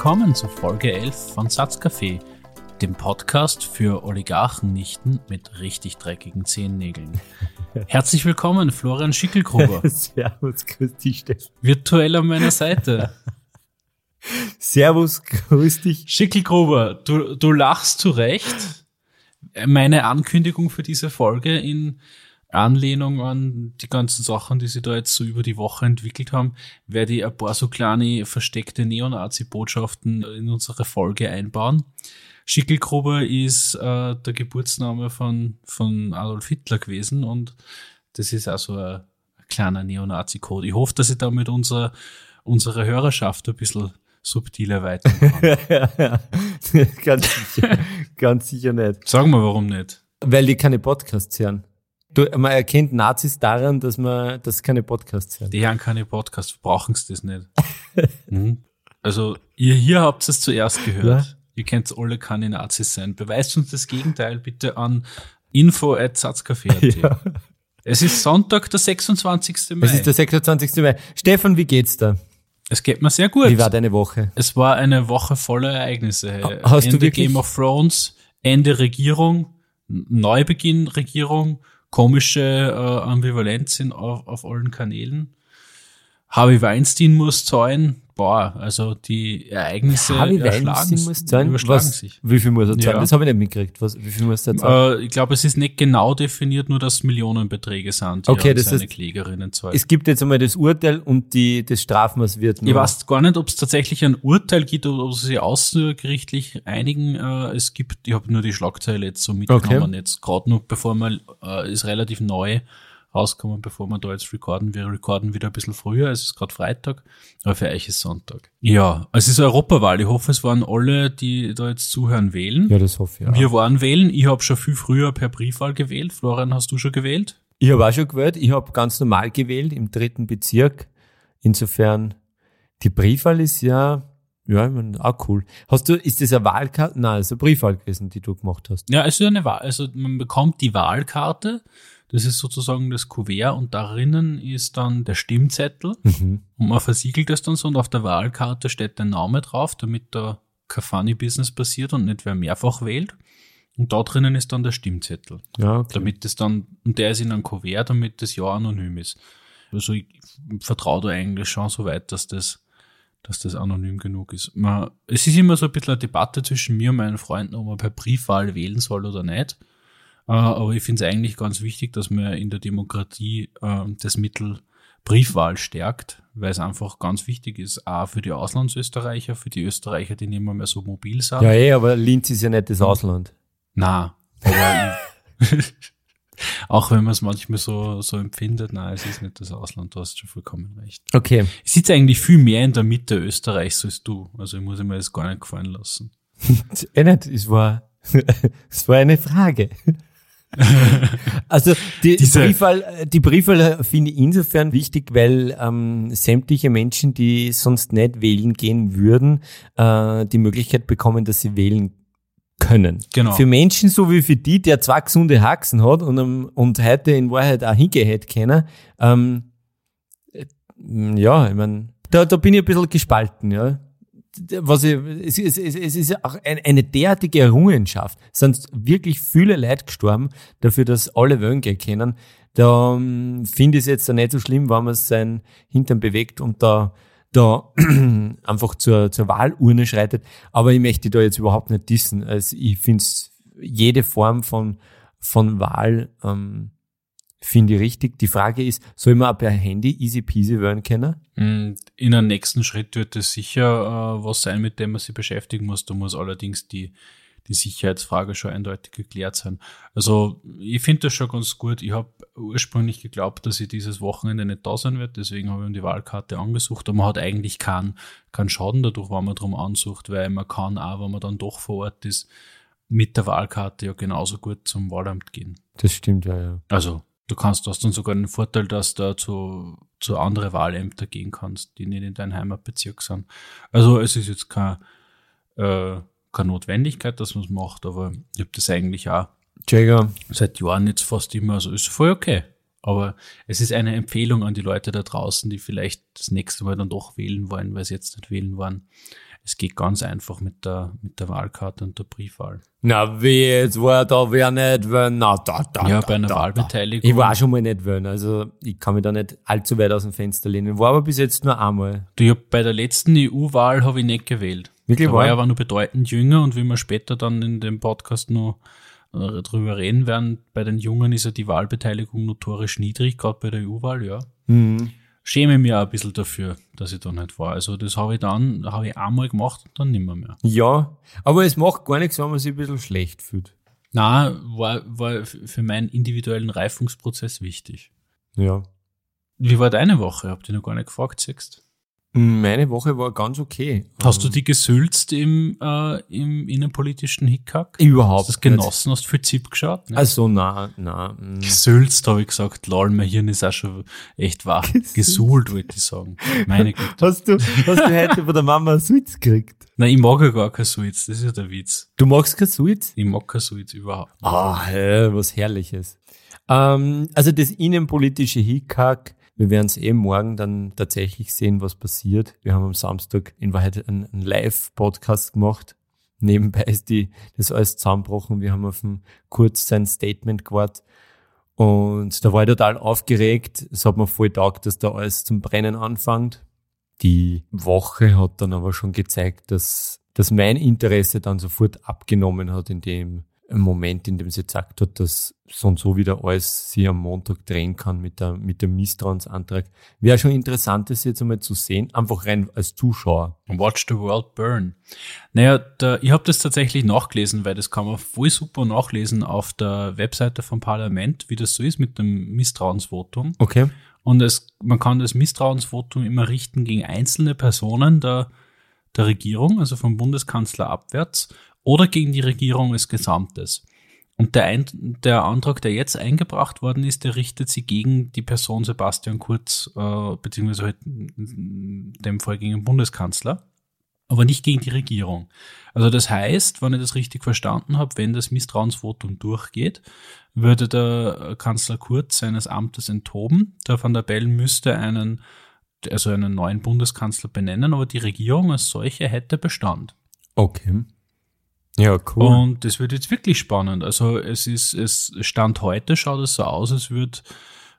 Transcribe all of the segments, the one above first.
Willkommen zu Folge 11 von Satzcafé, dem Podcast für Oligarchennichten mit richtig dreckigen Zehennägeln. Herzlich willkommen, Florian Schickelgruber. Servus, grüß dich, Steffen. Virtuell an meiner Seite. Servus, grüß dich. Schickelgruber, du, du lachst zu Recht. Meine Ankündigung für diese Folge in Anlehnung an die ganzen Sachen, die sie da jetzt so über die Woche entwickelt haben, werde ich ein paar so kleine versteckte Neonazi-Botschaften in unsere Folge einbauen. Schickelgruber ist äh, der Geburtsname von, von Adolf Hitler gewesen und das ist also ein, ein kleiner Neonazi-Code. Ich hoffe, dass ich damit unser, unsere Hörerschaft ein bisschen subtil erweitern kann. ganz sicher, ganz sicher nicht. Sag mal, warum nicht? Weil die keine Podcasts hören. Du, man erkennt Nazis daran, dass man, dass keine Podcasts hören. Die hören keine Podcasts, brauchen sie das nicht. mhm. Also, ihr hier habt es zuerst gehört. Ja? Ihr könnt alle keine Nazis sein. Beweist uns das Gegenteil bitte an info.satzcafé.at. Ja. Es ist Sonntag, der 26. Mai. Es ist der 26. Mai. Stefan, wie geht's da? Es geht mir sehr gut. Wie war deine Woche? Es war eine Woche voller Ereignisse. Hast Ende du wirklich? Game of Thrones, Ende Regierung, Neubeginn Regierung, komische äh, Ambivalenz in, auf, auf allen Kanälen. Harvey Weinstein muss zahlen. Boah, also die Ereignisse muss zahlen? überschlagen Was, sich. Wie viel muss er zahlen? Ja. Das habe ich nicht mitgekriegt. Was, wie viel muss er zahlen? Äh, ich glaube, es ist nicht genau definiert, nur dass Millionenbeträge sind, die Okay, das seine heißt, Klägerinnen zahlen. es gibt jetzt einmal das Urteil und die, das Strafmaß wird Ich nur- weiß gar nicht, ob es tatsächlich ein Urteil gibt oder ob sie sich außergerichtlich einigen. Äh, es gibt, ich habe nur die Schlagzeile jetzt so mitgenommen, Okay. jetzt gerade noch, bevor man, äh, ist relativ neu rausgekommen, bevor wir da jetzt recorden. Wir recorden wieder ein bisschen früher, es ist gerade Freitag, aber für euch ist Sonntag. Ja, es ist eine Europawahl. Ich hoffe, es waren alle, die da jetzt zuhören, wählen. Ja, das hoffe ich. Ja. Wir waren wählen. Ich habe schon viel früher per Briefwahl gewählt. Florian, hast du schon gewählt? Ich habe auch schon gewählt. Ich habe ganz normal gewählt im dritten Bezirk. Insofern, die Briefwahl ist ja, ja, ich mein, auch cool. Hast du, ist das eine Wahlkarte? Nein, das ist eine Briefwahl gewesen, die du gemacht hast. Ja, es ist eine Wahl. Also man bekommt die Wahlkarte. Das ist sozusagen das Kuvert und darinnen ist dann der Stimmzettel Mhm. und man versiegelt das dann so und auf der Wahlkarte steht der Name drauf, damit da kein Funny Business passiert und nicht wer mehrfach wählt. Und da drinnen ist dann der Stimmzettel, Ja, okay. damit das dann, und der ist in einem Kuvert, damit das ja anonym ist. Also ich vertraue da eigentlich schon so weit, dass das, dass das anonym genug ist. Man, es ist immer so ein bisschen eine Debatte zwischen mir und meinen Freunden, ob man per Briefwahl wählen soll oder nicht. Äh, aber ich finde es eigentlich ganz wichtig, dass man in der Demokratie äh, das Mittel Briefwahl stärkt, weil es einfach ganz wichtig ist, auch für die Auslandsösterreicher, für die Österreicher, die nicht mehr, so mobil sind. Ja, eh, aber Linz ist ja nicht das Ausland. Na, aber auch wenn man es manchmal so, so empfindet, nein, es ist nicht das Ausland, du hast schon vollkommen recht. Okay. Ich sitze eigentlich viel mehr in der Mitte Österreichs als du, also ich muss mir das gar nicht gefallen lassen. Eh nicht, es war, es war eine Frage. also die, die Diese- Briefwahl, äh, die Briefwahl finde ich insofern wichtig, weil ähm, sämtliche Menschen, die sonst nicht wählen gehen würden, äh, die Möglichkeit bekommen, dass sie wählen können. Genau. Für Menschen so wie für die, der zwei gesunde Haxen hat und, ähm, und heute in Wahrheit auch hingehört können, ähm, äh, ja, ich mein, da, da bin ich ein bisschen gespalten, ja was ich, es, es, es, es ist auch ein, eine derartige Errungenschaft. Es sind wirklich viele Leute gestorben dafür, dass alle gehen können. Da ähm, finde ich es jetzt nicht so schlimm, wenn man sein Hintern bewegt und da, da einfach zur, zur Wahlurne schreitet. Aber ich möchte da jetzt überhaupt nicht dissen. Also ich finde jede Form von, von Wahl ähm, finde ich richtig. Die Frage ist, soll man auch per Handy easy peasy wählen können? Mm, In einem nächsten Schritt wird es sicher äh, was sein, mit dem man sich beschäftigen muss. Da muss allerdings die, die Sicherheitsfrage schon eindeutig geklärt sein. Also ich finde das schon ganz gut. Ich habe ursprünglich geglaubt, dass ich dieses Wochenende nicht da sein wird, deswegen habe ich mir die Wahlkarte angesucht. Aber man hat eigentlich keinen keinen Schaden dadurch, wenn man drum ansucht, weil man kann auch, wenn man dann doch vor Ort ist, mit der Wahlkarte ja genauso gut zum Wahlamt gehen. Das stimmt, ja, ja. Also du kannst, hast dann sogar den Vorteil, dass du zu, zu andere Wahlämter gehen kannst, die nicht in deinem Heimatbezirk sind. Also es ist jetzt kein, äh, keine Notwendigkeit, dass man es macht, aber ich habe das eigentlich auch Jäger, seit Jahren jetzt fast immer, also ist voll okay. Aber es ist eine Empfehlung an die Leute da draußen, die vielleicht das nächste Mal dann doch wählen wollen, weil sie jetzt nicht wählen wollen. Es geht ganz einfach mit der, mit der Wahlkarte und der Briefwahl. Na, wie jetzt war da wer nicht wollen? Na, da, da, Ja, da, bei einer da, Wahlbeteiligung. Ich war schon mal nicht wollen, also ich kann mich da nicht allzu weit aus dem Fenster lehnen. War aber bis jetzt nur einmal. Du, hab bei der letzten EU-Wahl habe ich nicht gewählt. Wirklich da war ich aber nur bedeutend jünger und wie wir später dann in dem Podcast noch äh, drüber reden werden, bei den Jungen ist ja die Wahlbeteiligung notorisch niedrig, gerade bei der EU-Wahl, ja. Mhm. Schäme mich auch ein bisschen dafür, dass ich da nicht war. Also das habe ich dann, habe ich einmal gemacht und dann nimmer mehr. Ja, aber es macht gar nichts, wenn man sich ein bisschen schlecht fühlt. Na, war, war für meinen individuellen Reifungsprozess wichtig. Ja. Wie war deine Woche? Habt ihr noch gar nicht gefragt, siehst Meine Woche war ganz okay. Hast du die gesülzt im, äh, im innenpolitischen Hickhack? Überhaupt Hast du das genossen? Hast du viel Zip geschaut? Ne? Also, na, na. mm. Gesülzt, habe ich gesagt. Lol, mein Hirn ist auch schon echt wach. Gesuhlt, wollte ich sagen. Meine Güte. Hast du, hast du heute von der Mama einen Sulz gekriegt? Nein, ich mag ja gar kein Sulz. Das ist ja der Witz. Du magst kein Sulz? Ich mag kein Sulz überhaupt. nicht. Ah, hä, was Herrliches. Ähm, also das innenpolitische Hickhack, wir werden es eh morgen dann tatsächlich sehen, was passiert. Wir haben am Samstag in Wahrheit einen, Live-Podcast gemacht. Nebenbei ist die, das alles zusammengebrochen. Wir haben auf ein kurz sein Statement gewartet. Und da war ich total aufgeregt. Es hat mir voll taugt, dass da alles zum Brennen anfängt. Die Woche hat dann aber schon gezeigt, dass, dass mein Interesse dann sofort abgenommen hat in dem Moment, in dem sie gesagt hat, dass so und so wieder alles sie am Montag drehen kann mit, der, mit dem Misstrauensantrag. Wäre schon interessant, das jetzt einmal zu sehen, einfach rein als Zuschauer. Watch the World Burn. Naja, da, ich habe das tatsächlich nachgelesen, weil das kann man voll super nachlesen auf der Webseite vom Parlament, wie das so ist mit dem Misstrauensvotum. Okay. Und es, man kann das Misstrauensvotum immer richten gegen einzelne Personen der, der Regierung, also vom Bundeskanzler abwärts, oder gegen die Regierung als Gesamtes. Und der, Ein der Antrag, der jetzt eingebracht worden ist, der richtet sich gegen die Person Sebastian Kurz, äh, beziehungsweise halt in dem Fall gegen den Bundeskanzler, aber nicht gegen die Regierung. Also das heißt, wenn ich das richtig verstanden habe, wenn das Misstrauensvotum durchgeht, würde der Kanzler Kurz seines Amtes enthoben. Der Van der Bellen müsste einen, also einen neuen Bundeskanzler benennen, aber die Regierung als solche hätte Bestand. Okay. Ja, cool. Und das wird jetzt wirklich spannend. Also es ist, es stand heute, schaut es so aus, als würde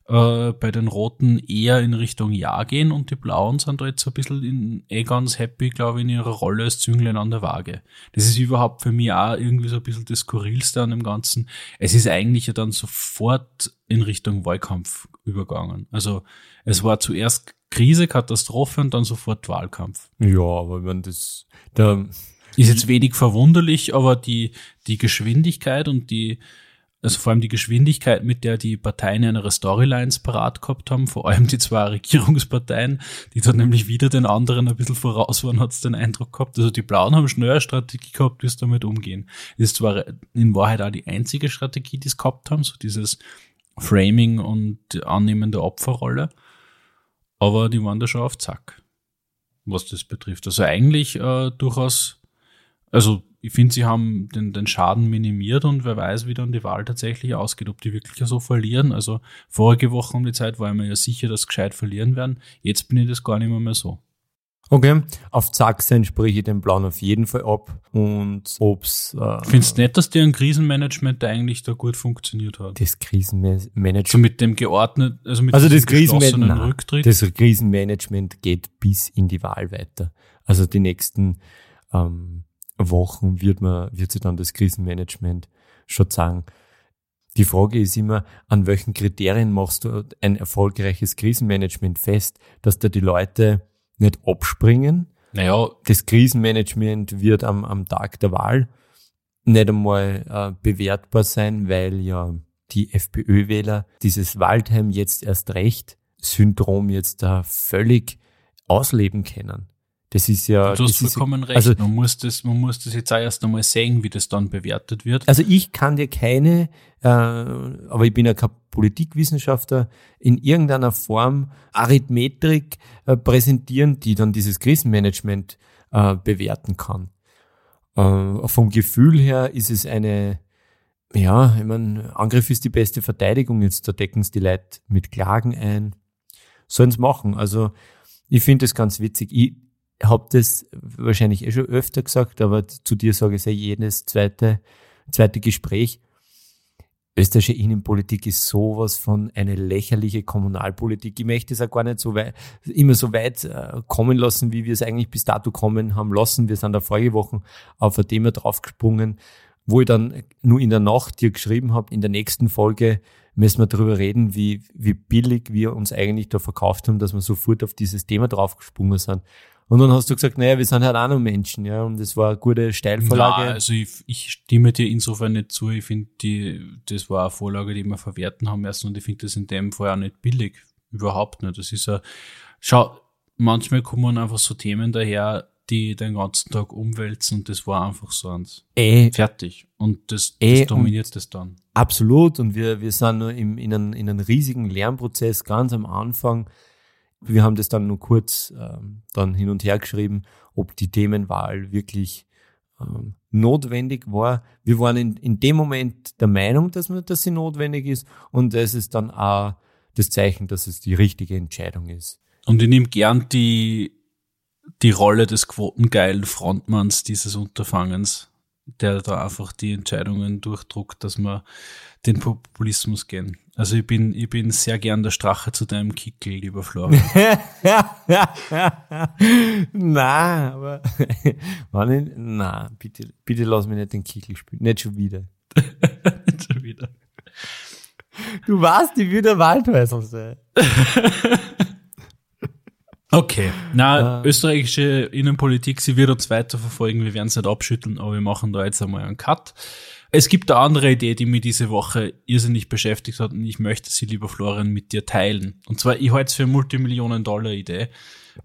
äh, bei den Roten eher in Richtung Ja gehen und die Blauen sind da jetzt so ein bisschen in, eh ganz happy, glaube ich, in ihrer Rolle als Zünglein an der Waage. Das ist überhaupt für mich auch irgendwie so ein bisschen das Skurrilste an dem Ganzen. Es ist eigentlich ja dann sofort in Richtung Wahlkampf übergangen. Also es war zuerst Krise, Katastrophe und dann sofort Wahlkampf. ja, aber wenn das, da, Ist jetzt wenig verwunderlich, aber die, die Geschwindigkeit und die, also vor allem die Geschwindigkeit, mit der die Parteien ihre Storylines parat gehabt haben, vor allem die zwei Regierungsparteien, die dann nämlich wieder den anderen ein bisschen voraus waren, hat es den Eindruck gehabt. Also die Blauen haben schnell eine Strategie gehabt, wie sie damit umgehen. Das ist zwar in Wahrheit auch die einzige Strategie, die sie gehabt haben, so dieses Framing und die annehmende Opferrolle, aber die waren da schon auf Zack, was das betrifft. Also eigentlich äh, durchaus also ich finde, sie haben den, den Schaden minimiert und wer weiß, wie dann die Wahl tatsächlich ausgeht, ob die wirklich so verlieren. Also vorige Woche um die Zeit war ich mir ja sicher, dass sie gescheit verlieren werden. Jetzt bin ich das gar nicht mehr, mehr so. okay. Auf Zack sein spreche ich den Plan auf jeden Fall ab. Und ob's, äh, Findest du nicht, dass deren Krisenmanagement da eigentlich da gut funktioniert hat? das Krisenmanagement So mit dem geordnet, also mit Also Krisenmanagement, geschlossenen Rücktritt. das Krisenmanagement geht bis in die Wahl weiter. Also die nächsten ähm, Wochen wird man, wird sich dann das Krisenmanagement schon sagen. Die Frage ist immer, an welchen Kriterien machst du ein erfolgreiches Krisenmanagement fest, dass da die Leute nicht abspringen? naja, Das Krisenmanagement wird am, am Tag der Wahl nicht einmal äh, bewertbar sein, weil ja die FPÖ-Wähler dieses Waldheim jetzt erst recht Syndrom jetzt da völlig ausleben können. Das ist ja, du hast ist, vollkommen recht. also- man, muss das, man muss das jetzt auch erst einmal sehen, wie das dann bewertet wird. also ich kann dir keine, äh, aber ich bin ja kein Politikwissenschaftler, in irgendeiner Form Arithmetrik äh, präsentieren, die dann dieses Krisenmanagement äh, bewerten kann. Äh, vom Gefühl her ist es eine, ja, ich meine, Angriff ist die beste Verteidigung. Jetzt da decken sie die Leute mit Klagen ein. Sollen sie machen. Also ich finde das ganz witzig. Ich habe das wahrscheinlich eh schon öfter gesagt, aber zu dir sage ich es ja jedes zweite, zweite Gespräch. Österreichische Innenpolitik ist sowas von eine lächerliche Kommunalpolitik. Ich möchte es auch gar nicht so weit, immer so weit äh, kommen lassen, wie wir es eigentlich bis dato kommen haben lassen. Wir sind da vorige Woche auf ein Thema draufgesprungen, wo ich dann nur in der Nacht dir geschrieben habe, in der nächsten Folge müssen wir darüber reden, wie, wie billig wir uns eigentlich da verkauft haben, dass wir sofort auf dieses Thema draufgesprungen sind. Und dann hast du gesagt, naja, wir sind halt auch noch Menschen, ja, und das war eine gute Steilvorlage. Ja, also ich, ich stimme dir insofern nicht zu. Ich finde, die, das war eine Vorlage, die wir verwerten haben erst und ich finde das in dem Fall auch nicht billig. Überhaupt nicht. Das ist ja, schau, manchmal kommen einfach so Themen daher, die den ganzen Tag umwälzen und das war einfach so eins. Eh, Fertig. Und das, das dominiert das dann. Absolut. Und wir, wir sind nur im, in, einem, in einem riesigen Lernprozess ganz am Anfang. Wir haben das dann nur kurz ähm, dann hin und her geschrieben, ob die Themenwahl wirklich ähm, notwendig war. Wir waren in, in dem Moment der Meinung, dass, wir, dass sie notwendig ist. Und es ist dann auch das Zeichen, dass es die richtige Entscheidung ist. Und ich nehme gern die, die Rolle des quotengeilen Frontmanns dieses Unterfangens, der da einfach die Entscheidungen durchdruckt, dass wir den Populismus gehen. Also ich bin, ich bin sehr gern der Strache zu deinem Kickel, lieber Florian. na, aber wann ich, na, bitte, bitte lass mich nicht den Kickel spielen. Nicht schon wieder. Schon wieder. Du warst die wieder Waldhäusl sein. Okay, na, Ja. österreichische Innenpolitik, sie wird uns weiter verfolgen, wir werden es nicht abschütteln, aber wir machen da jetzt einmal einen Cut. Es gibt eine andere Idee, die mich diese Woche irrsinnig beschäftigt hat und ich möchte sie, lieber Florian, mit dir teilen. Und zwar, ich halte es für eine Multimillionen-Dollar-Idee.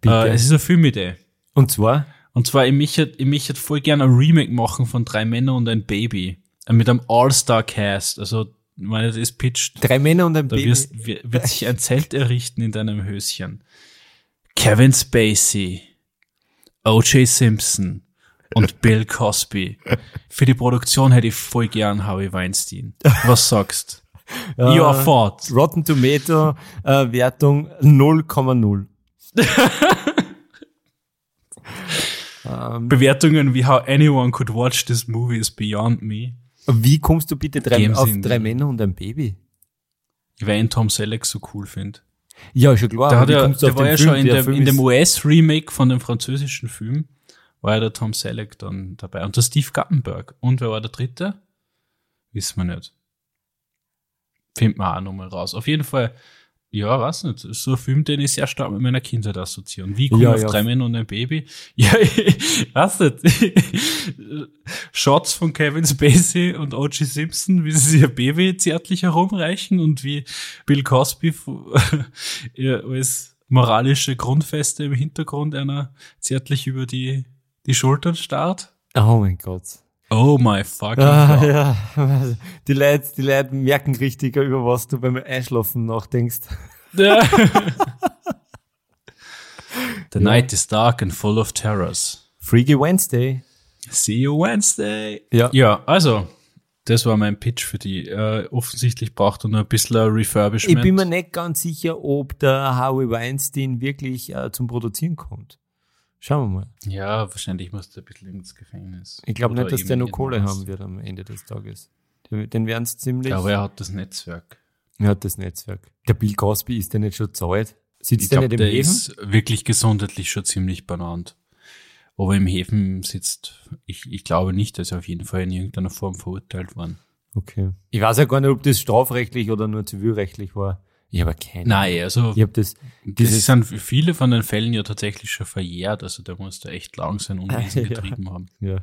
Bitte. Äh, es ist eine Filmidee. Und zwar? Und zwar, ich möchte, ich möchte voll gerne ein Remake machen von Drei Männer und ein Baby. Äh, Mit einem All-Star-Cast. Also, du das pitcht, Drei Männer und ein da Baby. wirst, wird, wird sich ein Zelt errichten in deinem Höschen. Kevin Spacey, O.J. Simpson und Bill Cosby. Für die Produktion hätte ich voll gern Harvey Weinstein. Was sagst? Äh, Your thoughts. Rotten Tomato äh, Wertung 0,0. ähm, Bewertungen wie How anyone could watch this movie is beyond me. wie kommst du bitte drei, auf drei. Männer und ein Baby? Weil ich Tom Selleck so cool finde. Ja, schon klar. Der, aber hat du der war ja schon in, Der in dem US-Remake von dem französischen Film, war ja der Tom Selleck dann dabei. Und der Steve Guttenberg. Und wer war der dritte? Wissen wir nicht. Findet man auch nochmal raus. Auf jeden Fall, ja, weiß nicht. So ein Film, den ich sehr stark mit meiner Kindheit assoziiere. Und wie komme Ja, auf ja. drei Männer und ein Baby? Ja, ich weiß nicht. Shots von Kevin Spacey und O.G. Simpson, wie sie ihr Baby zärtlich herumreichen und wie Bill Cosby als moralische Grundfeste im Hintergrund einer zärtlich über die, die Schultern starrt. Oh mein Gott. Oh my fucking Ah, God. ja. Die Leute, die Leute merken richtiger, über was du beim Einschlafen nachdenkst. Ja. The night is dark and full of terrors. Freaky Wednesday. See you Wednesday. Ja. Ja, also, das war mein Pitch für die. Äh, offensichtlich braucht er nur ein bisschen Refurbishment. Ich bin mir nicht ganz sicher, ob der Howie Weinstein wirklich äh, zum Produzieren kommt. Schauen wir mal. ja, wahrscheinlich muss der ein bisschen ins Gefängnis. Ich glaube nicht, dass der in Kohle was. haben wird am Ende des Tages. Den den werden es ziemlich. Aber er hat das Netzwerk. er hat das Netzwerk. Der Bill Cosby ist der nicht schon zahlt? Sitzt Ich der glaube, nicht im der Leben? ist wirklich gesundheitlich schon ziemlich banant. Ob er im Häfen sitzt, ich, ich glaube nicht, dass er auf jeden Fall in irgendeiner Form verurteilt worden. Okay. Ich weiß ja gar nicht, ob das strafrechtlich oder nur zivilrechtlich war. Ich habe keine Nein, also Ich habe das, das dieses, sind viele von den Fällen ja tatsächlich schon verjährt, also der muss da echt lang sein Unwesen Ja. getrieben haben. ja.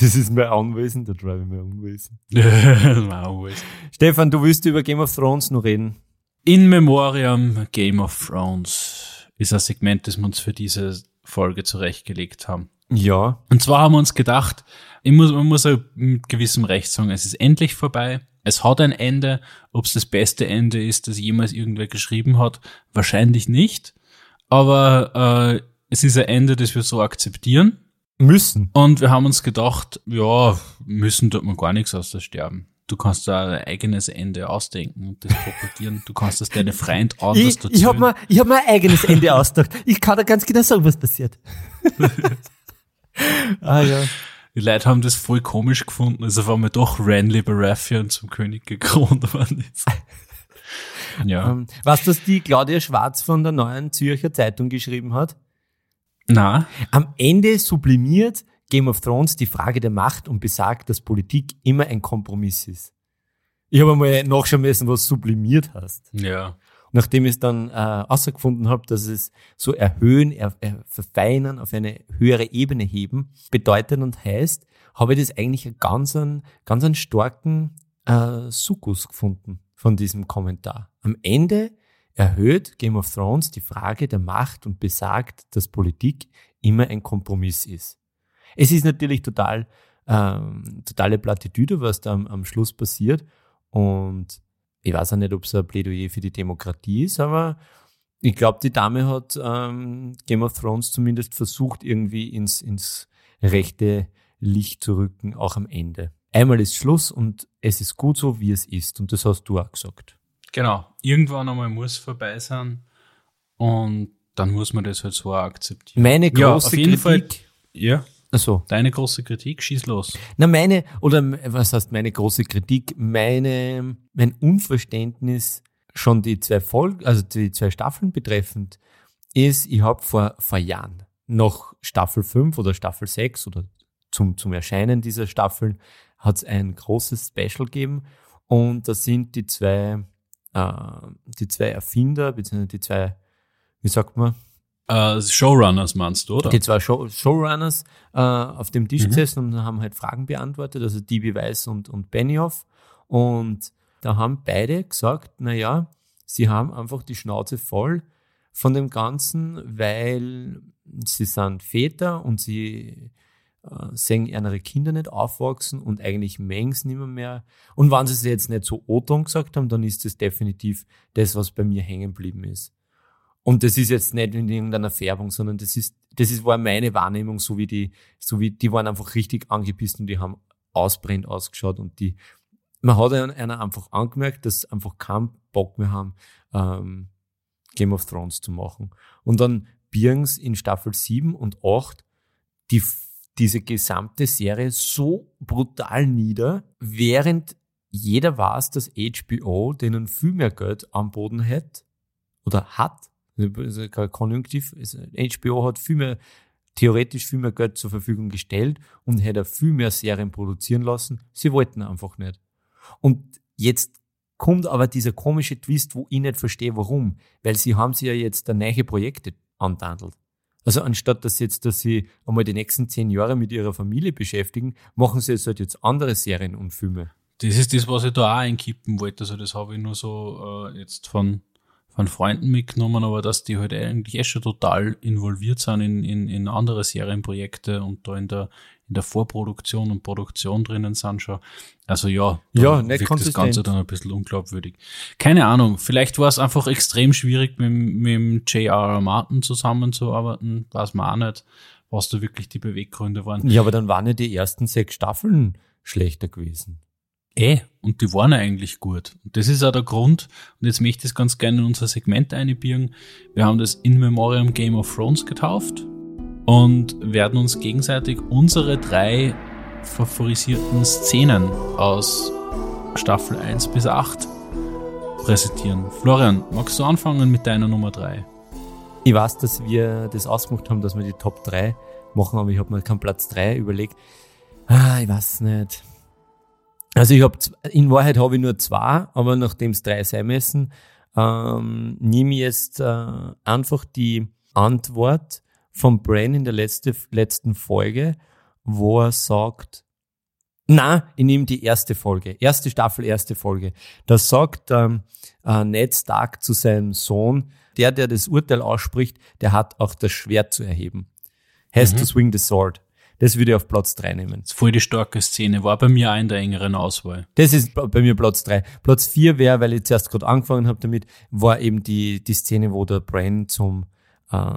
Das ist mein Anwesen, da schreibe ich mein Unwesen. wow. Stefan, du willst über Game of Thrones noch reden? In Memoriam Game of Thrones ist ein Segment, das wir uns für diese Folge zurechtgelegt haben. Ja. Und zwar haben wir uns gedacht, ich muss, man muss mit gewissem Recht sagen, es ist endlich vorbei. Es hat ein Ende. Ob es das beste Ende ist, das jemals irgendwer geschrieben hat, wahrscheinlich nicht. Aber äh, es ist ein Ende, das wir so akzeptieren. Müssen. Und wir haben uns gedacht, ja, müssen tut man gar nichts aus das Sterben. Du kannst da ein eigenes Ende ausdenken und das propagieren. Du kannst das deine Freund anders Ich, ich habe mir, ich hab mir ein eigenes Ende ausgedacht. Ich kann da ganz genau sagen, was passiert. ah ja. Die Leute haben das voll komisch gefunden, als auf einmal doch Ranley Baratheon zum König gekrönt worden ist. ja. Ähm, weißt du, was die Claudia Schwarz von der Neuen Zürcher Zeitung geschrieben hat? Na. Am Ende sublimiert Game of Thrones die Frage der Macht und besagt, dass Politik immer ein Kompromiss ist. Ich habe einmal nachschauen müssen, was sublimiert hast. Ja. Nachdem ich dann äh, herausgefunden habe, dass es so erhöhen, er, er, verfeinern, auf eine höhere Ebene heben bedeutet und heißt, habe ich das eigentlich einen ganz, einen, ganz einen starken äh, Sukkus gefunden von diesem Kommentar. Am Ende erhöht Game of Thrones die Frage der Macht und besagt, dass Politik immer ein Kompromiss ist. Es ist natürlich total, ähm, totale Plattitüde, was da am, am Schluss passiert. Und ich weiß auch nicht, ob es ein Plädoyer für die Demokratie ist, aber ich glaube, die Dame hat ähm, Game of Thrones zumindest versucht, irgendwie ins, ins rechte Licht zu rücken, auch am Ende. Einmal ist Schluss und es ist gut so, wie es ist. Und das hast du auch gesagt. Genau. Irgendwann einmal muss vorbei sein und dann muss man das halt so akzeptieren. Meine große ja, auf jeden Kritik, Fall, ja. Ach so. Deine große Kritik, schieß los. Na, meine, oder was heißt meine große Kritik? Meine, mein Unverständnis schon die zwei Folgen, also die zwei Staffeln betreffend, ist, ich habe vor, vor Jahren, noch Staffel 5 oder Staffel 6 oder zum, zum Erscheinen dieser Staffeln, hat es ein großes Special gegeben und da sind die zwei, äh, die zwei Erfinder, beziehungsweise die zwei, wie sagt man, Uh, Showrunners meinst du, oder? Die zwei Show Showrunners äh, auf dem Tisch mhm. gesessen und haben halt Fragen beantwortet, also DB Weiss und, und Benioff. Und da haben beide gesagt, na ja, sie haben einfach die Schnauze voll von dem Ganzen, weil sie sind Väter und sie äh, sehen ihre Kinder nicht aufwachsen und eigentlich es nicht mehr. Und wenn sie es jetzt nicht so Oton gesagt haben, dann ist das definitiv das, was bei mir hängen geblieben ist. Und das ist jetzt nicht in irgendeiner Färbung, sondern das ist, das ist, war meine Wahrnehmung, so wie die, so wie, die waren einfach richtig angepisst und die haben ausbrennt ausgeschaut und die, man hat einer einfach angemerkt, dass einfach keinen Bock mehr haben, ähm, Game of Thrones zu machen. Und dann birgen sie in Staffel 7 und 8 die, diese gesamte Serie so brutal nieder, während jeder weiß, dass HBO denen viel mehr Geld am Boden hat oder hat also Konjunktiv. HBO hat viel mehr, theoretisch viel mehr Geld zur Verfügung gestellt und hätte viel mehr Serien produzieren lassen. Sie wollten einfach nicht. Und jetzt kommt aber dieser komische Twist, wo ich nicht verstehe, warum. Weil sie haben sich ja jetzt da neue Projekte antandelt. Also anstatt dass jetzt, dass sie einmal die nächsten zehn Jahre mit ihrer Familie beschäftigen, machen sie jetzt halt jetzt andere Serien und Filme. Das ist das, was ich da auch einkippen wollte. Also das habe ich nur so äh, jetzt von von Freunden mitgenommen, aber dass die halt eigentlich eh schon total involviert sind in, in, in andere Serienprojekte und da in der, in der Vorproduktion und Produktion drinnen sind schon. Also ja, ja nicht wirkt das Ganze dann ein bisschen unglaubwürdig. Keine Ahnung, vielleicht war es einfach extrem schwierig, mit, mit dem J.R.R. Martin zusammenzuarbeiten, weiß man auch nicht, was da wirklich die Beweggründe waren. Ja, aber dann waren ja die ersten sechs Staffeln schlechter gewesen. Eh, und die waren eigentlich gut. Und das ist auch der Grund, und jetzt möchte ich es ganz gerne in unser Segment einbiegen. Wir haben das In Memoriam Game of Thrones getauft und werden uns gegenseitig unsere drei favorisierten Szenen aus Staffel 1 bis 8 präsentieren. Florian, magst du anfangen mit deiner Nummer 3? Ich weiß, dass wir das ausgemacht haben, dass wir die Top 3 machen, aber ich habe mir keinen Platz 3 überlegt. Ah, ich weiß nicht. Also ich habe in Wahrheit habe ich nur zwei, aber nachdem es drei sein müssen, ähm, nehme ich jetzt äh, einfach die Antwort von Bran in der letzte, letzten Folge, wo er sagt, na, ich nehme die erste Folge, erste Staffel, erste Folge. Da sagt ähm, äh, Ned Stark zu seinem Sohn, der, der das Urteil ausspricht, der hat auch das Schwert zu erheben. Has mhm. to swing the sword. Das würde ich auf Platz 3 nehmen. Das ist voll die starke Szene, war bei mir auch in der engeren Auswahl. Das ist bei mir Platz 3. Platz 4 wäre, weil ich zuerst gerade angefangen habe damit, war eben die, die Szene, wo der Bran zum äh,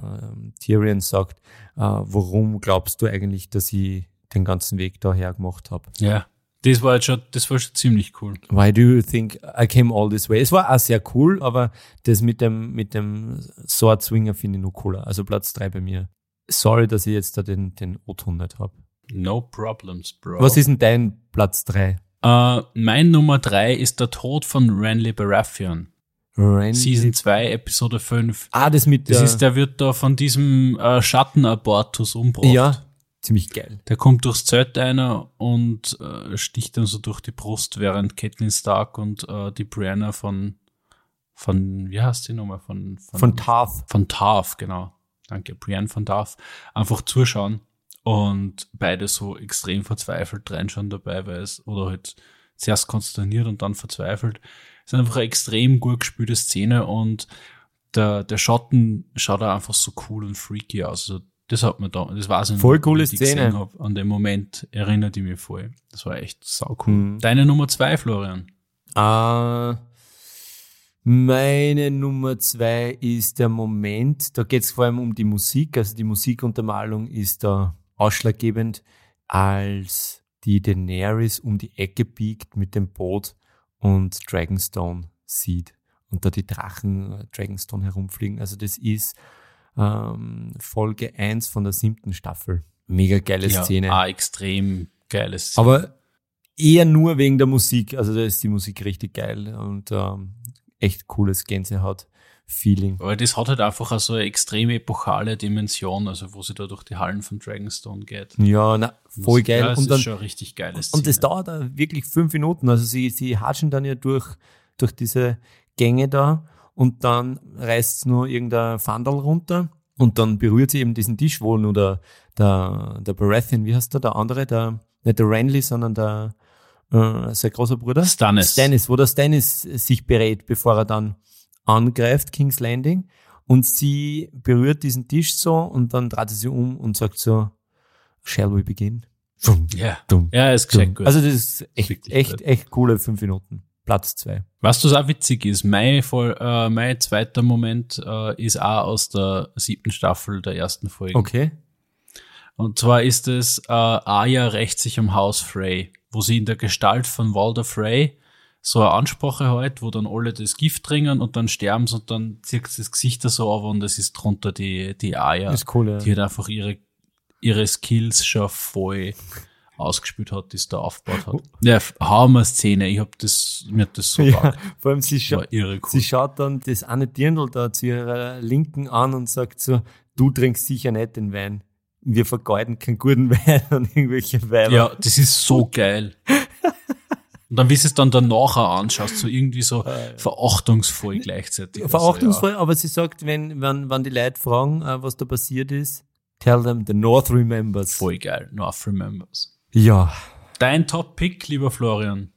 Tyrion sagt, äh, warum glaubst du eigentlich, dass ich den ganzen Weg daher gemacht habe? Ja, Das war jetzt schon, das war schon ziemlich cool. Why do you think I came all this way? Es war auch sehr cool, aber das mit dem, mit dem Sword Swinger finde ich noch cooler. Also Platz drei bei mir. Sorry, dass ich jetzt da den, den O-Ton nicht habe. No problems, bro. Was ist denn dein Platz drei? Äh, mein Nummer drei ist der Tod von Renly Baratheon. Randy. Season 2, Episode 5. Ah, das mit Das der, ist, der wird da von diesem äh, Schattenabortus umgebracht. ja, ziemlich geil. Der kommt durchs Zelt einer und äh, sticht dann so durch die Brust, während Catelyn Stark und äh, die Brianna von, von, wie heißt die nochmal? Von, Von Tarth. von Tarth, genau. Danke, Brienne von Tarth. Einfach zuschauen und beide so extrem verzweifelt reinschauen dabei, weil es, oder halt zuerst konsterniert und dann verzweifelt. Es ist einfach eine extrem gut gespielte Szene und der, der Schotten schaut auch einfach so cool und freaky aus. Also das hat mir da, das war so Voll coole Szene. Hab, an den Moment erinnert die mich voll. Das war echt sau cool. Mhm. Deine Nummer zwei, Florian. Äh, meine Nummer zwei ist der Moment, da geht es vor allem um die Musik, also die Musikuntermalung ist da ausschlaggebend, als die Daenerys um die Ecke biegt mit dem Boot und Dragonstone sieht und da die Drachen äh, Dragonstone herumfliegen. Also das ist ähm, Folge 1 von der siebten Staffel. Mega geile Szene. Ja, ah, extrem geiles Szene. Aber eher nur wegen der Musik. Also da ist die Musik richtig geil und ähm, echt cooles Gänsehaut-Feeling. Aber das hat halt einfach auch so eine extreme epochale Dimension, also wo sie da durch die Hallen von Dragonstone geht. Ja, na, voll geil. Ja, es und ist dann, schon eine richtig geiles und das dauert da wirklich fünf Minuten. Also sie, sie hatschen dann ja durch, durch diese Gänge da und dann reißt nur irgendein Fandal runter und dann berührt sie eben diesen Tisch, wo nur der, der, der Baratheon, wie heißt der, der andere, der, nicht der Renly, sondern der, äh, sein großer Bruder. Stannis. Stannis, wo der Stannis sich berät, bevor er dann angreift, King's Landing. Und sie berührt diesen Tisch so und dann dreht sie sich um und sagt so, shall we begin? Dumm, Ja. dumm, Ja, ist dumm. gescheit gut. Also das ist echt, Wirklich echt, gut. echt coole fünf Minuten. Platz zwei. Was das auch witzig ist, mein, voll, äh, mein zweiter Moment äh, ist auch aus der siebten Staffel der ersten Folge. Okay. Und zwar ist es, äh, Arya rächt sich am Haus Frey, wo sie in der Gestalt von Walder Frey so eine Ansprache halt, wo dann alle das Gift trinken und dann sterben sie und dann zieht das Gesicht da so auf und das ist drunter die, die Arya. Ist cool, ja. die hat einfach ihre, ihre Skills schon voll ausgespielt hat, die sie da aufgebaut hat. Ja, Hammer-Szene, ich hab das, mir hat das so Ja, vor allem sie, scha cool. sie schaut dann das eine Dirndl da zu ihrer Linken an und sagt so, du trinkst sicher nicht den Wein. Wir vergeuden keinen guten Wein an irgendwelche Weiber. Ja, das ist so geil. Und dann, wie es dann danach auch anschaust, so irgendwie so verachtungsvoll gleichzeitig. Also, Verachtungsvoll, aber sie sagt, wenn, wenn, wenn die Leute fragen, äh, was da passiert ist, tell them the North remembers. ja, voll geil. North Remembers. Ja. Dein Top-Pick, lieber Florian.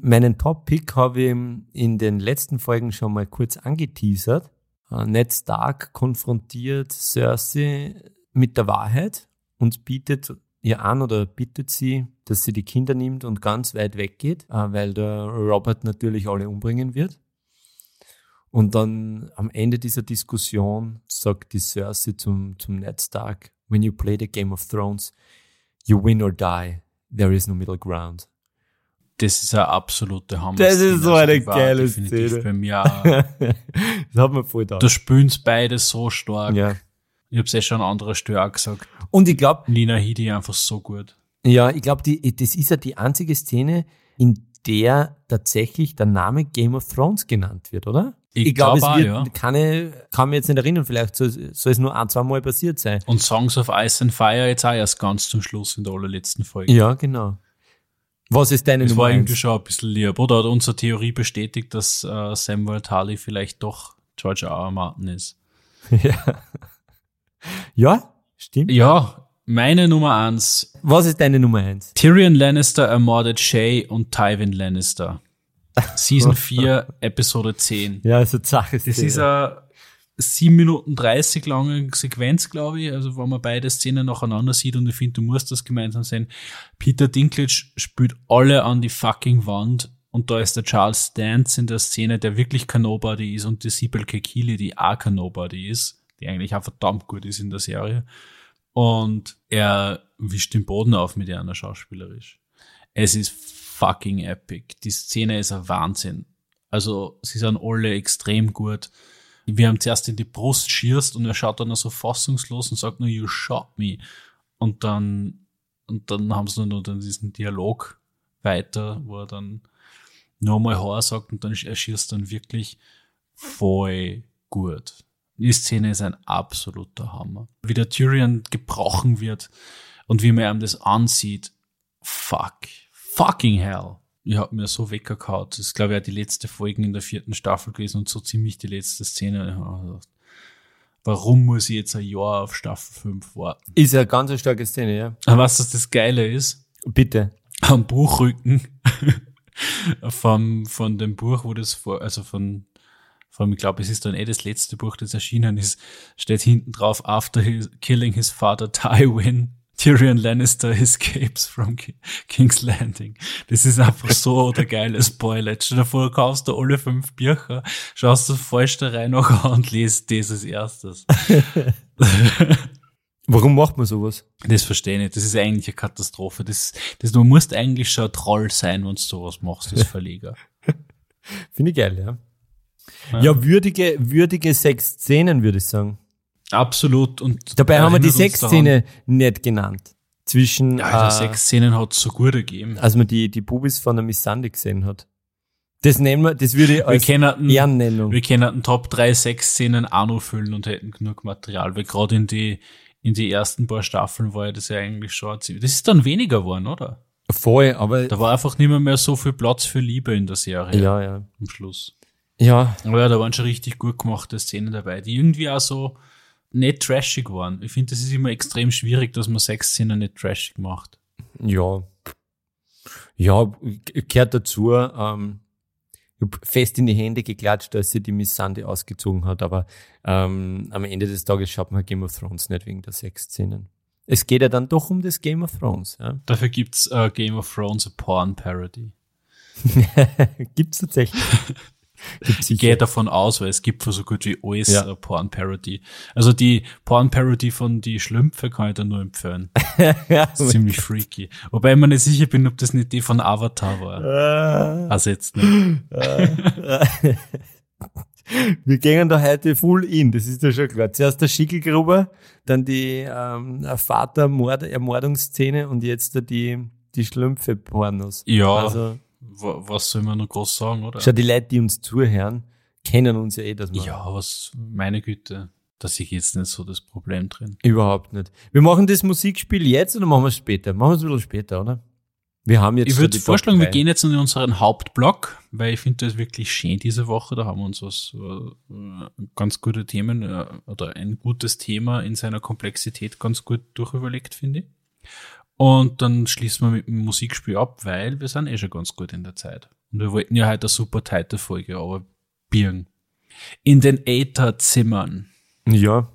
Meinen Top-Pick habe ich in den letzten Folgen schon mal kurz angeteasert. Äh, Ned Stark konfrontiert Cersei mit der Wahrheit und bietet ihr an oder bittet sie, dass sie die Kinder nimmt und ganz weit weggeht, äh, weil der Robert natürlich alle umbringen wird. Und dann am Ende dieser Diskussion sagt die Cersei zum, zum Ned Stark, when you play the Game of Thrones, you win or die. There is no middle ground. Das ist eine absolute Hammer. Das ist so eine die war geile Szene. Bei mir das hat man voll da. Da spielen beide so stark. Ja. Ich hab's eh schon an anderer Stelle auch gesagt. Und ich glaube, Lina Headey einfach so gut. ja, ich glaube, das ist ja die einzige Szene, in der tatsächlich der Name Game of Thrones genannt wird, oder? Ich glaube, glaub es wird ja. kann mir jetzt nicht erinnern, vielleicht soll, soll es nur ein, zwei Mal passiert sein. Und Songs of Ice and Fire jetzt auch erst ganz zum Schluss in der allerletzten Folge. Ja, genau. Was ist deine Das Nummer war irgendwie schon ein bisschen lieb. Oder hat unsere Theorie bestätigt, dass äh, Samuel Tully vielleicht doch George R. R. Martin ist? ja. Ja, stimmt. Ja, meine Nummer eins. Was ist deine Nummer eins? Tyrion Lannister ermordet Shay und Tywin Lannister. Season 4, Episode 10. Ja, also Sache Das ist eine 7 Minuten 30 lange Sequenz, glaube ich, also wo man beide Szenen nacheinander sieht und ich finde, du musst das gemeinsam sehen. Peter Dinklage spielt alle an die fucking Wand und da ist der Charles Dance in der Szene, der wirklich kein Nobody ist und die Sibel Kekili, die auch kein Nobody ist, die eigentlich auch verdammt gut ist in der Serie. Und er wischt den Boden auf mit einer schauspielerisch. Es ist fucking epic. Die Szene ist ein Wahnsinn. Also, sie sind alle extrem gut. Wir haben zuerst in die Brust schierst und er schaut dann so fassungslos und sagt nur, you shot me. Und dann, und dann haben sie nur dann diesen Dialog weiter, wo er dann nochmal Haar sagt und dann er schießt dann wirklich voll gut. Die Szene ist ein absoluter Hammer. Wie der Tyrion gebrochen wird und wie man ihm das ansieht. Fuck. Fucking hell. Ich hab mir so weggekaut. Das ist, glaube ich, auch die letzte Folge in der vierten Staffel gewesen und so ziemlich die letzte Szene. Warum muss ich jetzt ein Jahr auf Staffel 5 warten? Ist eine ganz starke Szene, ja. Aber was das, das Geile ist? Bitte. Am Buchrücken vom, von dem Buch, wo das vor, also von vor allem, ich glaube, es ist dann eh das letzte Buch, das erschienen ist, steht hinten drauf, after his, killing his father Tywin, Tyrion Lannister escapes from King's Landing. Das ist einfach so der geile Spoiler. Stell dir vor, kaufst du alle fünf Bücher, schaust du falsch da rein an und liest als erstes. Warum macht man sowas? Das verstehe ich nicht. Das ist eigentlich eine Katastrophe. Das, das, du musst eigentlich schon ein Troll sein, wenn du sowas machst als Verleger. Finde ich geil, ja. Ja, ja würdige, würdige sechs Szenen, würde ich sagen. Absolut. Und dabei haben wir die Sexszene nicht genannt. Zwischen. Ja, also äh, Szenen hat es so gut gegeben. Als man die, die Bubis von der Miss Sandy gesehen hat. Das nennen wir, das würde ich als wir können, Ehrennennung. Wir können Top 3 Sexszenen auch noch füllen und hätten genug Material, weil gerade in die, in die ersten paar Staffeln war ja das ja eigentlich schon ziemlich. Das ist dann weniger geworden, oder? Voll, aber. Da war einfach nicht mehr, mehr so viel Platz für Liebe in der Serie. Ja, ja. Am Schluss. Ja. Aber ja, da waren schon richtig gut gemachte Szenen dabei, die irgendwie auch so nicht trashig waren. Ich finde, das ist immer extrem schwierig, dass man Sexszenen nicht trashig macht. Ja. Ja, gehört dazu. Ähm, ich habe fest in die Hände geklatscht, als sie die Miss Sandy ausgezogen hat, aber ähm, am Ende des Tages schaut man Game of Thrones nicht wegen der Sexszenen. Es geht ja dann doch um das Game of Thrones. Ja? Dafür gibt's uh, Game of Thrones a Porn Parody. gibt's tatsächlich. Ich gehe davon aus, weil es gibt für so gut wie alles ja. Porn-Parody. Also die Porn-Parody von die Schlümpfe kann ich da nur empfehlen. ja, ziemlich freaky. Wobei ich mir nicht sicher bin, ob das nicht die von Avatar war. Uh, also jetzt nicht. Wir gehen da heute full in, das ist ja schon klar. Zuerst der Schickelgruber, dann die ähm, Vater-Ermordungsszene und jetzt die, die Schlümpfe-Pornos. Ja. Also, was soll man noch groß sagen, oder? Schau, die Leute, die uns zuhören, kennen uns ja eh, dass man. Ja, was, meine Güte, da sehe ich jetzt nicht so das Problem drin. Überhaupt nicht. Wir machen das Musikspiel jetzt oder machen wir es später? Machen wir es ein bisschen später, oder? Wir haben jetzt. Ich würde vorschlagen, wir gehen jetzt in unseren Hauptblock, weil ich finde das wirklich schön diese Woche. Da haben wir uns was äh, ganz gute Themen äh, oder ein gutes Thema in seiner Komplexität ganz gut durchüberlegt, finde ich. Und dann schließen wir mit dem Musikspiel ab, weil wir sind eh schon ganz gut in der Zeit. Und wir wollten ja heute eine super tighte Folge, aber birgen. In den Ätherzimmern. Ja.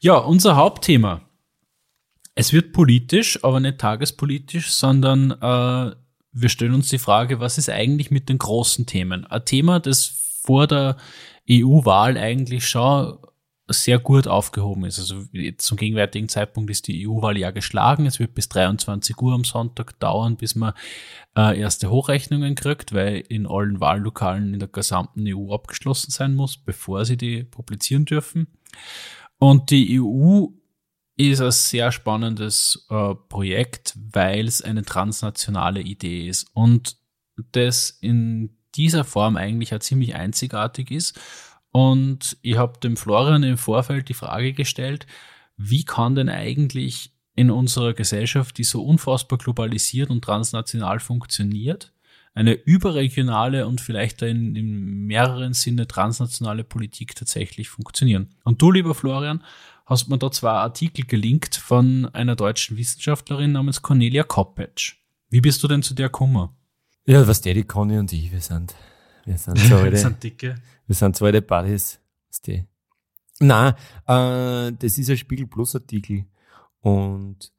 Ja, unser Hauptthema. Es wird politisch, aber nicht tagespolitisch, sondern äh, wir stellen uns die Frage, was ist eigentlich mit den großen Themen? Ein Thema, das vor der EU-Wahl eigentlich schon sehr gut aufgehoben ist. Also zum gegenwärtigen Zeitpunkt ist die EU-Wahl ja geschlagen. Es wird bis 23 Uhr am Sonntag dauern, bis man äh, erste Hochrechnungen kriegt, weil in allen Wahllokalen in der gesamten EU abgeschlossen sein muss, bevor sie die publizieren dürfen. Und die EU ist ein sehr spannendes äh, Projekt, weil es eine transnationale Idee ist und das in dieser Form eigentlich auch ziemlich einzigartig ist und ich habe dem Florian im Vorfeld die Frage gestellt, wie kann denn eigentlich in unserer Gesellschaft, die so unfassbar globalisiert und transnational funktioniert, eine überregionale und vielleicht in, in mehreren Sinne transnationale Politik tatsächlich funktionieren. Und du, lieber Florian, hast mir da zwei Artikel gelinkt von einer deutschen Wissenschaftlerin namens Cornelia Koppetsch. Wie bist du denn zu der gekommen? Ja, was der, die Conny und ich, wir sind wir sind so alte, wir sind dicke. Wir sind so alte Buddies. Die. Nein, äh, das ist ein Spiegel Plus Artikel. Und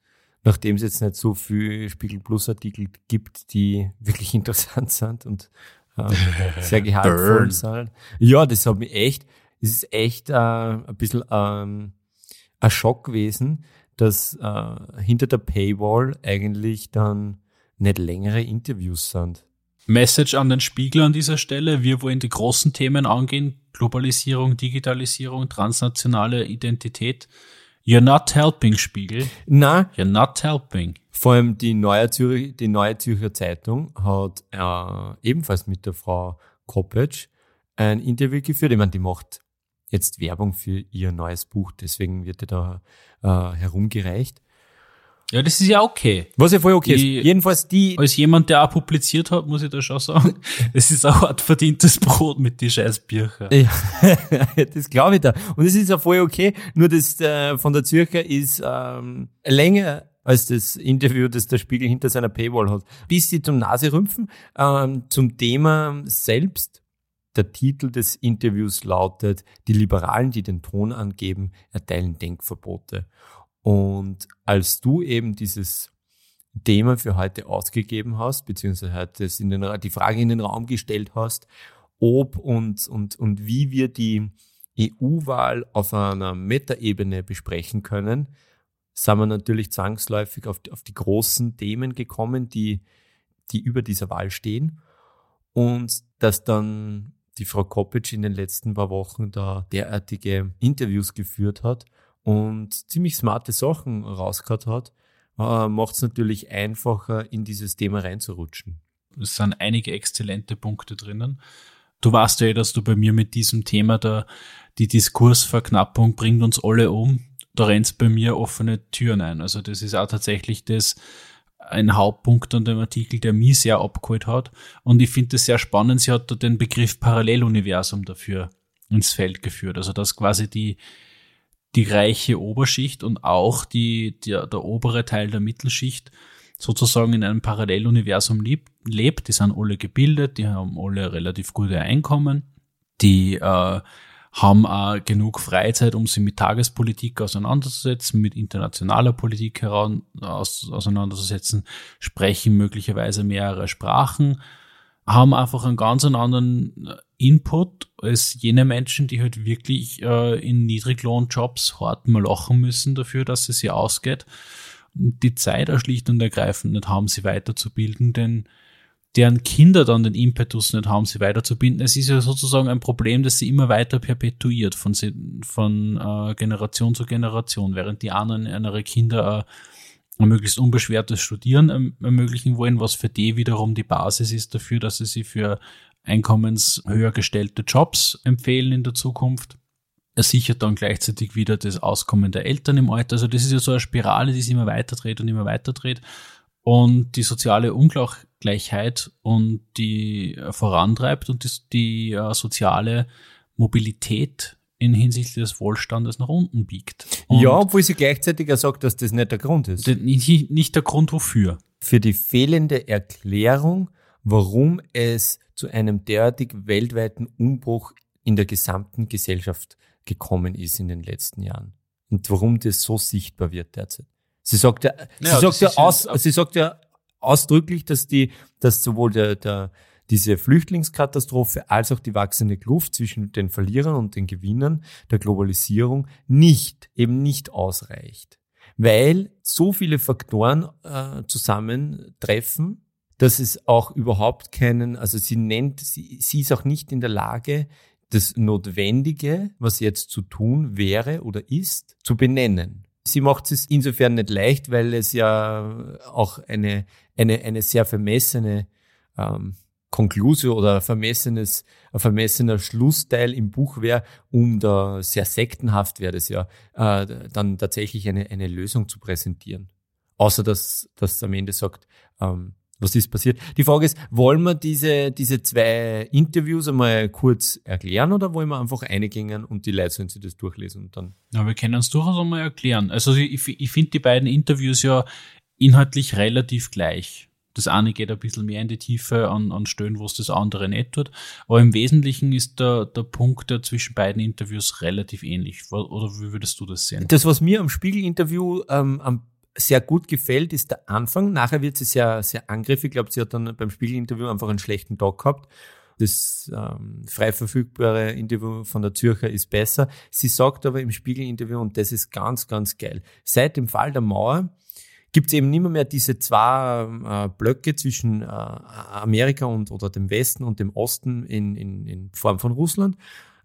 nachdem es jetzt nicht so viel Spiegel Plus Artikel gibt, die wirklich interessant sind und äh, sehr gehaltvoll sind. Ja, das hat mich echt, es ist echt äh, ein bisschen ähm, ein Schock gewesen, dass äh, hinter der Paywall eigentlich dann nicht längere Interviews sind. Message an den Spiegel an dieser Stelle. Wir wollen die großen Themen angehen. Globalisierung, Digitalisierung, transnationale Identität. You're not helping, Spiegel. Na, You're not helping. vor allem die Neue, Zürich, die Neue Zürcher Zeitung hat äh, ebenfalls mit der Frau Koppetsch ein Interview geführt. Ich meine, die macht jetzt Werbung für ihr neues Buch, deswegen wird ihr da äh, herumgereicht. Ja, das ist ja okay. Was ja voll okay Die- ist. Jedenfalls die, Als jemand, der auch publiziert hat, muss ich da schon sagen, es ist ein hart verdientes Brot mit die scheiß Bücher. Ja, das glaube ich da. Und es ist ja voll okay. Nur das äh, von der Zürcher ist ähm, länger als das Interview, das der Spiegel hinter seiner Paywall hat. Bis sie zum Naserümpfen ähm, zum Thema selbst. Der Titel des Interviews lautet Die Liberalen, die den Ton angeben, erteilen Denkverbote. Und als du eben dieses Thema für heute ausgegeben hast, beziehungsweise heute den, die Frage in den Raum gestellt hast, ob und, und, und wie wir die EU-Wahl auf einer Metaebene besprechen können, sind wir natürlich zwangsläufig auf die, auf die großen Themen gekommen, die, die über dieser Wahl stehen. Und dass dann die Frau Koppitsch in den letzten paar Wochen da derartige Interviews geführt hat und ziemlich smarte Sachen rausgehört hat, äh, macht es natürlich einfacher, in dieses Thema reinzurutschen. Es sind einige exzellente Punkte drinnen. Du weißt ja, eh, dass du bei mir mit diesem Thema da die Diskursverknappung bringt uns alle um. Da rennst bei mir offene Türen ein. Also das ist auch tatsächlich das ein Hauptpunkt an dem Artikel, der mich sehr abgeholt hat. Und ich finde es sehr spannend. Sie hat da den Begriff Paralleluniversum dafür ins Feld geführt. Also dass quasi die die reiche Oberschicht und auch die, der, der obere Teil der Mittelschicht sozusagen in einem Paralleluniversum lebt, lebt. Die sind alle gebildet, die haben alle relativ gute Einkommen, die äh, haben auch genug Freizeit, um sich mit Tagespolitik auseinanderzusetzen, mit internationaler Politik heran, aus, auseinanderzusetzen, sprechen möglicherweise mehrere Sprachen, haben einfach einen ganz anderen Input als jene Menschen, die halt wirklich äh, in Niedriglohnjobs hart mal lachen müssen dafür, dass es sie ausgeht. Und die Zeit auch schlicht und ergreifend nicht haben, sie weiterzubilden, denn deren Kinder dann den Impetus nicht haben, sie weiterzubinden. Es ist ja sozusagen ein Problem, das sie immer weiter perpetuiert von, von äh, Generation zu Generation, während die anderen ihre Kinder äh, ein möglichst unbeschwertes Studieren erm- ermöglichen wollen, was für die wiederum die Basis ist dafür, dass sie sie für einkommenshöher gestellte Jobs empfehlen in der Zukunft. Er sichert dann gleichzeitig wieder das Auskommen der Eltern im Alter. Also das ist ja so eine Spirale, die sich immer weiter dreht und immer weiter dreht. Und die soziale Ungleichheit und die vorantreibt und die, die äh, soziale Mobilität in hinsichtlich des Wohlstandes nach unten biegt. Und ja, obwohl sie gleichzeitig auch sagt, dass das nicht der Grund ist. nicht, nicht der Grund wofür. Für die fehlende Erklärung, warum es zu einem derartig weltweiten Umbruch in der gesamten Gesellschaft gekommen ist in den letzten Jahren. Und warum das so sichtbar wird derzeit. Sie sagt ja, sie Ja, sagt ja, ja aus, sie sagt ja ausdrücklich, dass die, dass sowohl der, der, diese Flüchtlingskatastrophe als auch die wachsende Kluft zwischen den Verlierern und den Gewinnern der Globalisierung nicht, eben nicht ausreicht. Weil so viele Faktoren äh, zusammentreffen, dass es auch überhaupt keinen, also sie nennt, sie, sie ist auch nicht in der Lage, das Notwendige, was jetzt zu tun wäre oder ist, zu benennen. Sie macht es insofern nicht leicht, weil es ja auch eine, eine, eine sehr vermessene ähm, Konklusio oder vermessenes, ein vermessener Schlussteil im Buch wäre, um da sehr sektenhaft wäre das ja, äh, dann tatsächlich eine, eine Lösung zu präsentieren. Außer dass, es am Ende sagt, ähm, was ist passiert. Die Frage ist, wollen wir diese, diese zwei Interviews einmal kurz erklären oder wollen wir einfach eingehen und die Leute sollen sich das durchlesen und dann Ja, wir können es durchaus einmal erklären. Also ich, ich finde die beiden Interviews ja inhaltlich relativ gleich. Das eine geht ein bisschen mehr in die Tiefe an, an Stellen, wo es das andere nicht tut. Aber im Wesentlichen ist der, der Punkt der zwischen beiden Interviews relativ ähnlich. Oder wie würdest du das sehen? Das, was mir am Spiegel-Interview ähm, am sehr gut gefällt, ist der Anfang. Nachher wird sie sehr, sehr angriffig. Ich glaube, sie hat dann beim Spiegel-Interview einfach einen schlechten Tag gehabt. Das ähm, frei verfügbare Interview von der Zürcher ist besser. Sie sagt aber im Spiegel-Interview, und das ist ganz, ganz geil, seit dem Fall der Mauer gibt es eben nicht mehr, diese zwei äh, Blöcke zwischen äh, Amerika und oder dem Westen und dem Osten in, in, in Form von Russland,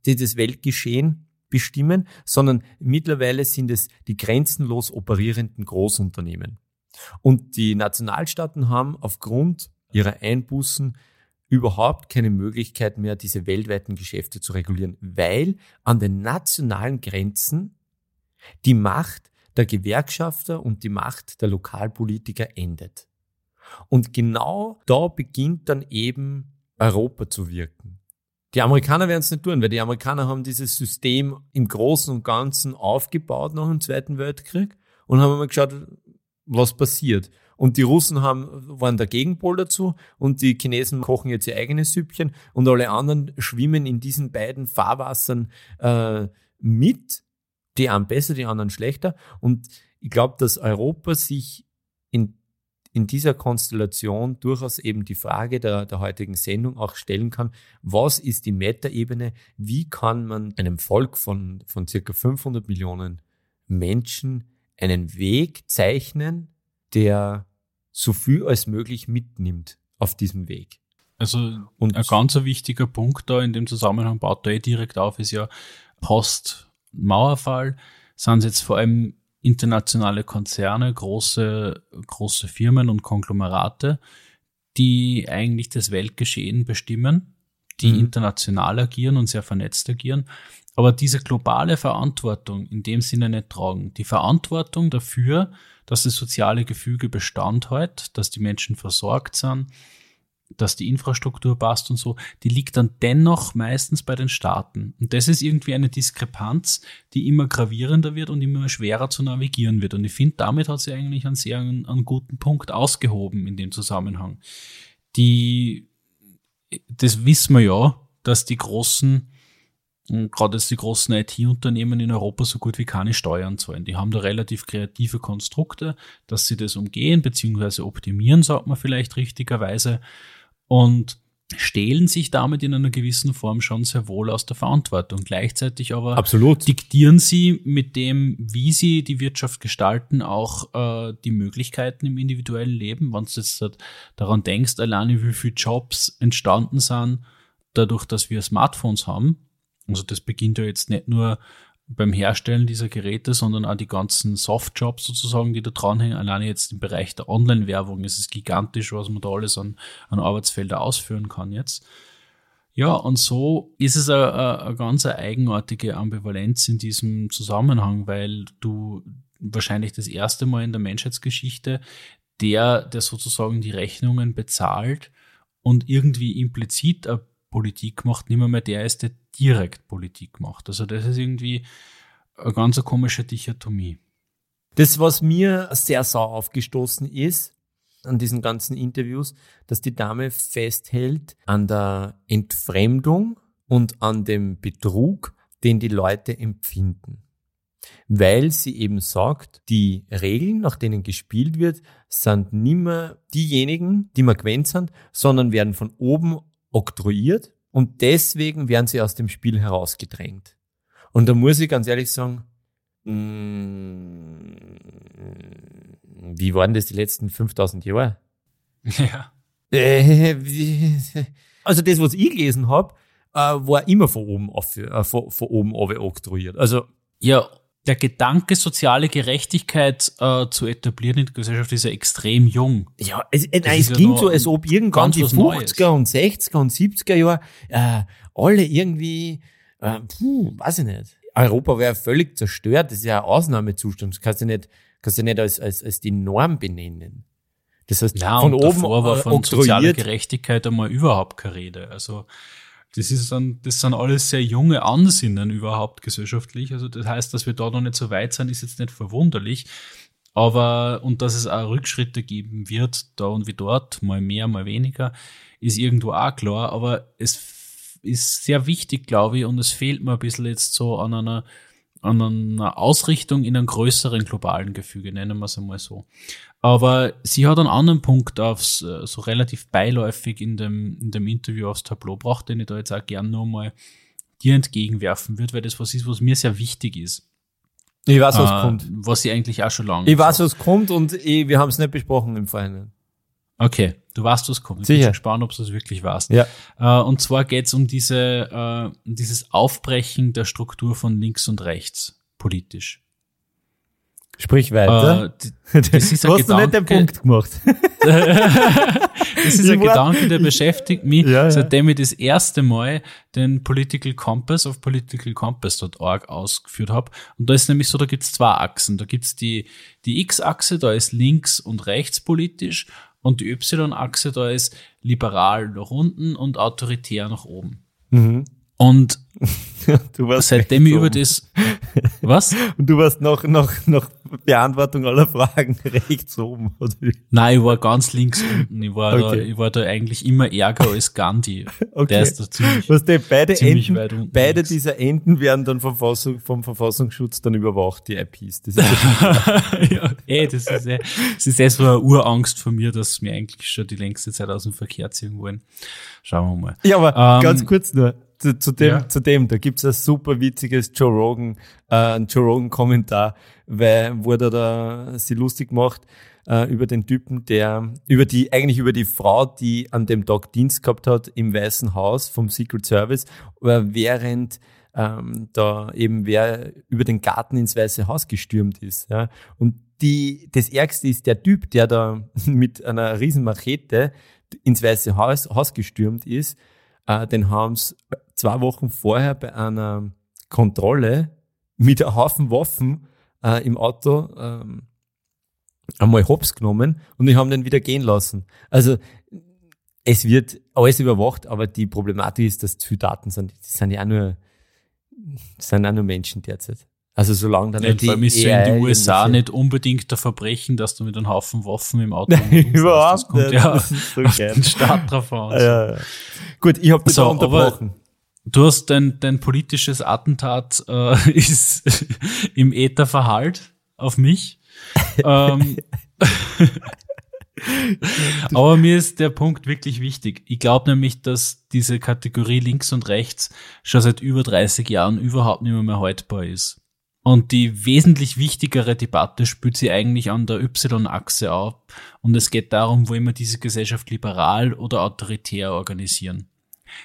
die das Weltgeschehen bestimmen, sondern mittlerweile sind es die grenzenlos operierenden Großunternehmen. Und die Nationalstaaten haben aufgrund ihrer Einbußen überhaupt keine Möglichkeit mehr, diese weltweiten Geschäfte zu regulieren, weil an den nationalen Grenzen die Macht der Gewerkschafter und die Macht der Lokalpolitiker endet. Und genau da beginnt dann eben Europa zu wirken. Die Amerikaner werden es nicht tun, weil die Amerikaner haben dieses System im Großen und Ganzen aufgebaut nach dem Zweiten Weltkrieg und haben mal geschaut, was passiert. Und die Russen haben, waren der Gegenpol dazu und die Chinesen kochen jetzt ihr eigenes Süppchen und alle anderen schwimmen in diesen beiden Fahrwassern äh, mit, die einen besser, die anderen schlechter. Und ich glaube, dass Europa sich in in dieser Konstellation durchaus eben die Frage der, der heutigen Sendung auch stellen kann, was ist die Metaebene, wie kann man einem Volk von, von circa 500 Millionen Menschen einen Weg zeichnen, der so viel als möglich mitnimmt auf diesem Weg. Also und ein ganz wichtiger Punkt da in dem Zusammenhang baut da eh direkt auf, ist ja Post-Mauerfall sind jetzt vor allem internationale Konzerne, große, große Firmen und Konglomerate, die eigentlich das Weltgeschehen bestimmen, die mhm. international agieren und sehr vernetzt agieren, aber diese globale Verantwortung in dem Sinne nicht tragen. Die Verantwortung dafür, dass das soziale Gefüge Bestand hat, dass die Menschen versorgt sind, dass die Infrastruktur passt und so, die liegt dann dennoch meistens bei den Staaten. Und das ist irgendwie eine Diskrepanz, die immer gravierender wird und immer schwerer zu navigieren wird. Und ich finde, damit hat sie eigentlich einen sehr einen, einen guten Punkt ausgehoben in dem Zusammenhang. Die, das wissen wir ja, dass die großen gerade die großen IT-Unternehmen in Europa so gut wie keine Steuern zahlen. Die haben da relativ kreative Konstrukte, dass sie das umgehen bzw. optimieren, sagt man vielleicht richtigerweise und stehlen sich damit in einer gewissen Form schon sehr wohl aus der Verantwortung. Gleichzeitig aber Absolut. diktieren sie mit dem, wie sie die Wirtschaft gestalten, auch äh, die Möglichkeiten im individuellen Leben. Wenn du jetzt halt daran denkst, alleine wie viele Jobs entstanden sind, dadurch, dass wir Smartphones haben. Also das beginnt ja jetzt nicht nur beim Herstellen dieser Geräte, sondern auch die ganzen Softjobs sozusagen, die da dranhängen. Alleine jetzt im Bereich der Online-Werbung ist es gigantisch, was man da alles an, an Arbeitsfelder ausführen kann jetzt. Ja, und so ist es eine, eine ganz eigenartige Ambivalenz in diesem Zusammenhang, weil du wahrscheinlich das erste Mal in der Menschheitsgeschichte der, der sozusagen die Rechnungen bezahlt und irgendwie implizit eine Politik macht, nicht mehr, mehr der ist, der direkt Politik macht. Also das ist irgendwie eine ganz komische Dichotomie. Das, was mir sehr sauer aufgestoßen ist an diesen ganzen Interviews, dass die Dame festhält an der Entfremdung und an dem Betrug, den die Leute empfinden. Weil sie eben sagt, die Regeln, nach denen gespielt wird, sind nicht mehr diejenigen, die man gewöhnt sind, sondern werden von oben oktroyiert und deswegen werden sie aus dem Spiel herausgedrängt. Und da muss ich ganz ehrlich sagen, mm, wie waren das die letzten 5000 Jahre? Ja. Also das, was ich gelesen habe, äh, war immer von oben auf, äh, von, von oben oktroyiert. Also ja, der Gedanke, soziale Gerechtigkeit äh, zu etablieren in der Gesellschaft ist ja extrem jung. Ja, es, äh, nein, es klingt so, als ob irgendwann die 50er und 60er und 70er Jahre äh, alle irgendwie, äh, puh, weiß ich nicht. Europa wäre völlig zerstört. Das ist ja ein Ausnahmezustand. Das kannst du nicht, kannst du nicht als, als, als die Norm benennen. Das heißt, ja, von oben war von sozialer Gerechtigkeit einmal überhaupt keine Rede. Also das ist dann, das sind alles sehr junge Ansinnen überhaupt gesellschaftlich. Also das heißt, dass wir da noch nicht so weit sind, ist jetzt nicht verwunderlich. Aber, und dass es auch Rückschritte geben wird, da und wie dort, mal mehr, mal weniger, ist irgendwo auch klar. Aber es ist sehr wichtig, glaube ich, und es fehlt mir ein bisschen jetzt so an einer, an einer Ausrichtung in einem größeren globalen Gefüge, nennen wir es einmal so. Aber sie hat einen anderen Punkt aufs, äh, so relativ beiläufig in dem, in dem Interview aufs Tableau gebracht, den ich da jetzt auch gern nochmal dir entgegenwerfen würde, weil das was ist, was mir sehr wichtig ist. Ich weiß, was äh, kommt. Was ich eigentlich auch schon lange. Ich weiß, was kommt und ich, wir haben es nicht besprochen im Vorhinein. Okay, du weißt, was kommt. Ich Sicher. bin gespannt, ob du es wirklich weißt. Ja. Äh, und zwar geht es um diese, äh, um dieses Aufbrechen der Struktur von links und rechts politisch. Sprich weiter. Äh, das ist du ein hast noch nicht den Gedanke- Punkt gemacht. Das ist ein Ich war- Gedanke, der beschäftigt mich, Ja, ja. seitdem ich das erste Mal den Political Compass auf politicalcompass.org ausgeführt habe. Und da ist nämlich so, da gibt's zwei Achsen. Da gibt's die, die X-Achse, da ist links und rechts politisch und die Y-Achse, da ist liberal nach unten und autoritär nach oben. Mhm. Und Du warst seitdem ich über das, was? Und du warst noch, noch, noch Beantwortung aller Fragen rechts oben, oder? Nein, ich war ganz links unten. Ich war, da, Okay. ich war da eigentlich immer ärger als Gandhi. Okay. Der ist da ziemlich, Was die, beide Enden, beide links. dieser Enden werden dann vom, Verfassung, vom Verfassungsschutz dann überwacht, die IPs. Das ist ja ey, das ist, eh, das ist eh so eine Urangst von mir, dass wir eigentlich schon die längste Zeit aus dem Verkehr ziehen wollen. Schauen wir mal. Ja, aber Ähm, ganz kurz nur. Zu, zu dem, ja. zu dem, da gibt's ein super witziges Joe Rogan, äh, ein Joe Rogan Kommentar, weil, wo er da sie lustig macht, äh, über den Typen, der, über die, eigentlich über die Frau, die an dem Tag Dienst gehabt hat im Weißen Haus vom Secret Service, äh, während, ähm, da eben wer über den Garten ins Weiße Haus gestürmt ist, ja. Und die, das Ärgste ist der Typ, der da mit einer riesen Machete ins Weiße Haus, Haus gestürmt ist, äh, den haben sie zwei Wochen vorher bei einer Kontrolle mit einem Haufen Waffen äh, im Auto ähm, einmal hops genommen und die haben den wieder gehen lassen. Also es wird alles überwacht, aber die Problematik ist, dass zu viele Daten sind. Das sind ja auch nur, das sind auch nur Menschen derzeit. Also solange dann Ja, nicht allem ist ja in den USA nicht unbedingt ein Verbrechen, dass du mit einem Haufen Waffen im Auto überhaupt Das kommt nicht. ja Das ist so auf geil. den Staat drauf an. Ja, ja. Gut, ich habe dich So, unterbrochen. Du hast dein, dein politisches Attentat äh, ist im Äther verhallt auf mich. ähm, aber mir ist der Punkt wirklich wichtig. Ich glaube nämlich, dass diese Kategorie links und rechts schon seit über 30 Jahren überhaupt nicht mehr, mehr haltbar ist. Und die wesentlich wichtigere Debatte spielt sie eigentlich an der Y-Achse auf. Und es geht darum, wollen wir diese Gesellschaft liberal oder autoritär organisieren.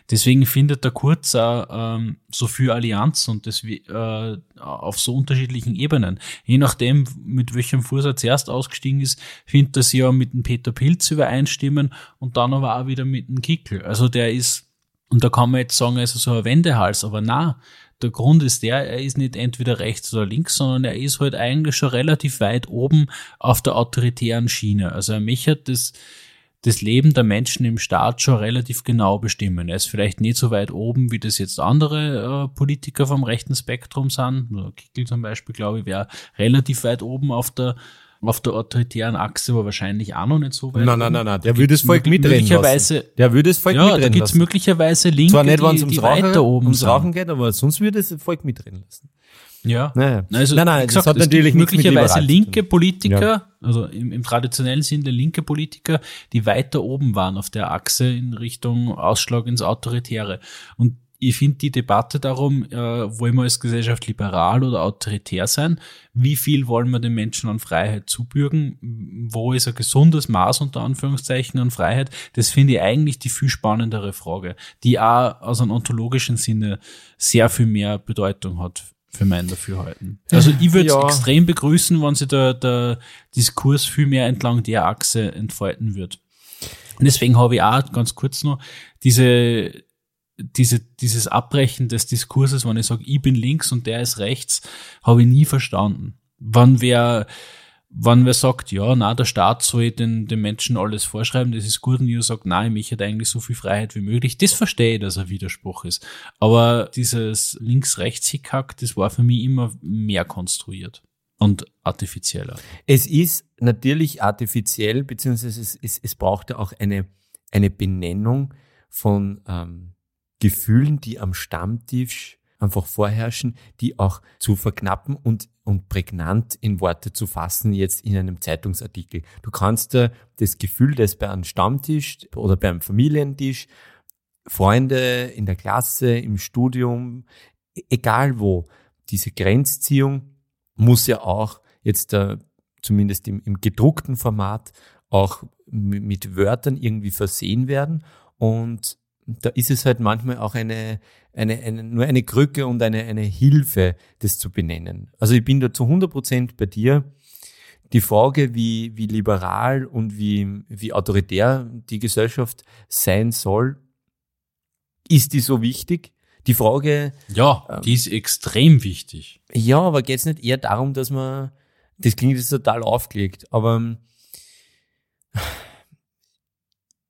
Deswegen findet der Kurz auch, ähm, so viel Allianz und das äh, auf so unterschiedlichen Ebenen. Je nachdem, mit welchem Fuß er zuerst ausgestiegen ist, findet er sich ja mit dem Peter Pilz übereinstimmen und dann aber auch wieder mit dem Kickel. Also der ist, und da kann man jetzt sagen, er ist so ein Wendehals, aber na, der Grund ist der, er ist nicht entweder rechts oder links, sondern er ist halt eigentlich schon relativ weit oben auf der autoritären Schiene. Also er möchte das, das Leben der Menschen im Staat schon relativ genau bestimmen. Er ist vielleicht nicht so weit oben, wie das jetzt andere äh, Politiker vom rechten Spektrum sind. Kickel zum Beispiel, glaube ich, wäre relativ weit oben auf der auf der autoritären Achse, aber wahrscheinlich auch noch nicht so weit. Nein, nein, nein, nein, der würde das Volk mitreden lassen. Der würde das Volk Ja, da mitreden gibt's lassen. möglicherweise Linke, Zwar nicht, es die, ums, die Rauchen, weiter oben ums. Rauchen geht, aber sonst würde das Volk mitreden lassen. Ja. Naja. Also, nein, nein, wie das gesagt, hat es natürlich möglicherweise linke. Politiker, also im, im traditionellen Sinne linke Politiker, die weiter oben waren auf der Achse in Richtung Ausschlag ins Autoritäre. Und ich finde die Debatte darum, äh, wollen wir als Gesellschaft liberal oder autoritär sein? Wie viel wollen wir den Menschen an Freiheit zubürgen? Wo ist ein gesundes Maß unter Anführungszeichen an Freiheit? Das finde ich eigentlich die viel spannendere Frage, die auch aus einem ontologischen Sinne sehr viel mehr Bedeutung hat für mein Dafürhalten. Also ich würde es Ja. extrem begrüßen, wenn sich der, der Diskurs viel mehr entlang der Achse entfalten wird. Und deswegen habe ich auch ganz kurz noch diese, diese, dieses Abbrechen des Diskurses, wenn ich sage, ich bin links und der ist rechts, habe ich nie verstanden. Wann wer, wann wer sagt, ja, na, der Staat soll den, den Menschen alles vorschreiben, das ist gut, und ihr sagt, nein, ich hätte eigentlich so viel Freiheit wie möglich, das verstehe ich, dass ein Widerspruch ist. Aber dieses Links-Rechts-Hickhack, das war für mich immer mehr konstruiert und artifizieller. Es ist natürlich artifiziell, beziehungsweise es, es, es braucht ja auch eine, eine Benennung von ähm, Gefühlen, die am Stammtisch einfach vorherrschen, die auch zu verknappen und, und prägnant in Worte zu fassen, jetzt in einem Zeitungsartikel. Du kannst dir das Gefühl, das bei einem Stammtisch oder beim Familientisch, Freunde in der Klasse, im Studium, egal wo, diese Grenzziehung muss ja auch jetzt äh, zumindest im, im gedruckten Format auch mit Wörtern irgendwie versehen werden. Und da ist es halt manchmal auch eine, eine, eine nur eine Krücke und eine, eine Hilfe, das zu benennen. Also ich bin da zu 100 Prozent bei dir. Die Frage, wie, wie liberal und wie, wie autoritär die Gesellschaft sein soll, ist die so wichtig? Die Frage. Ja, ähm, die ist extrem wichtig. Ja, aber geht es nicht eher darum, dass man, das klingt jetzt total aufgelegt, aber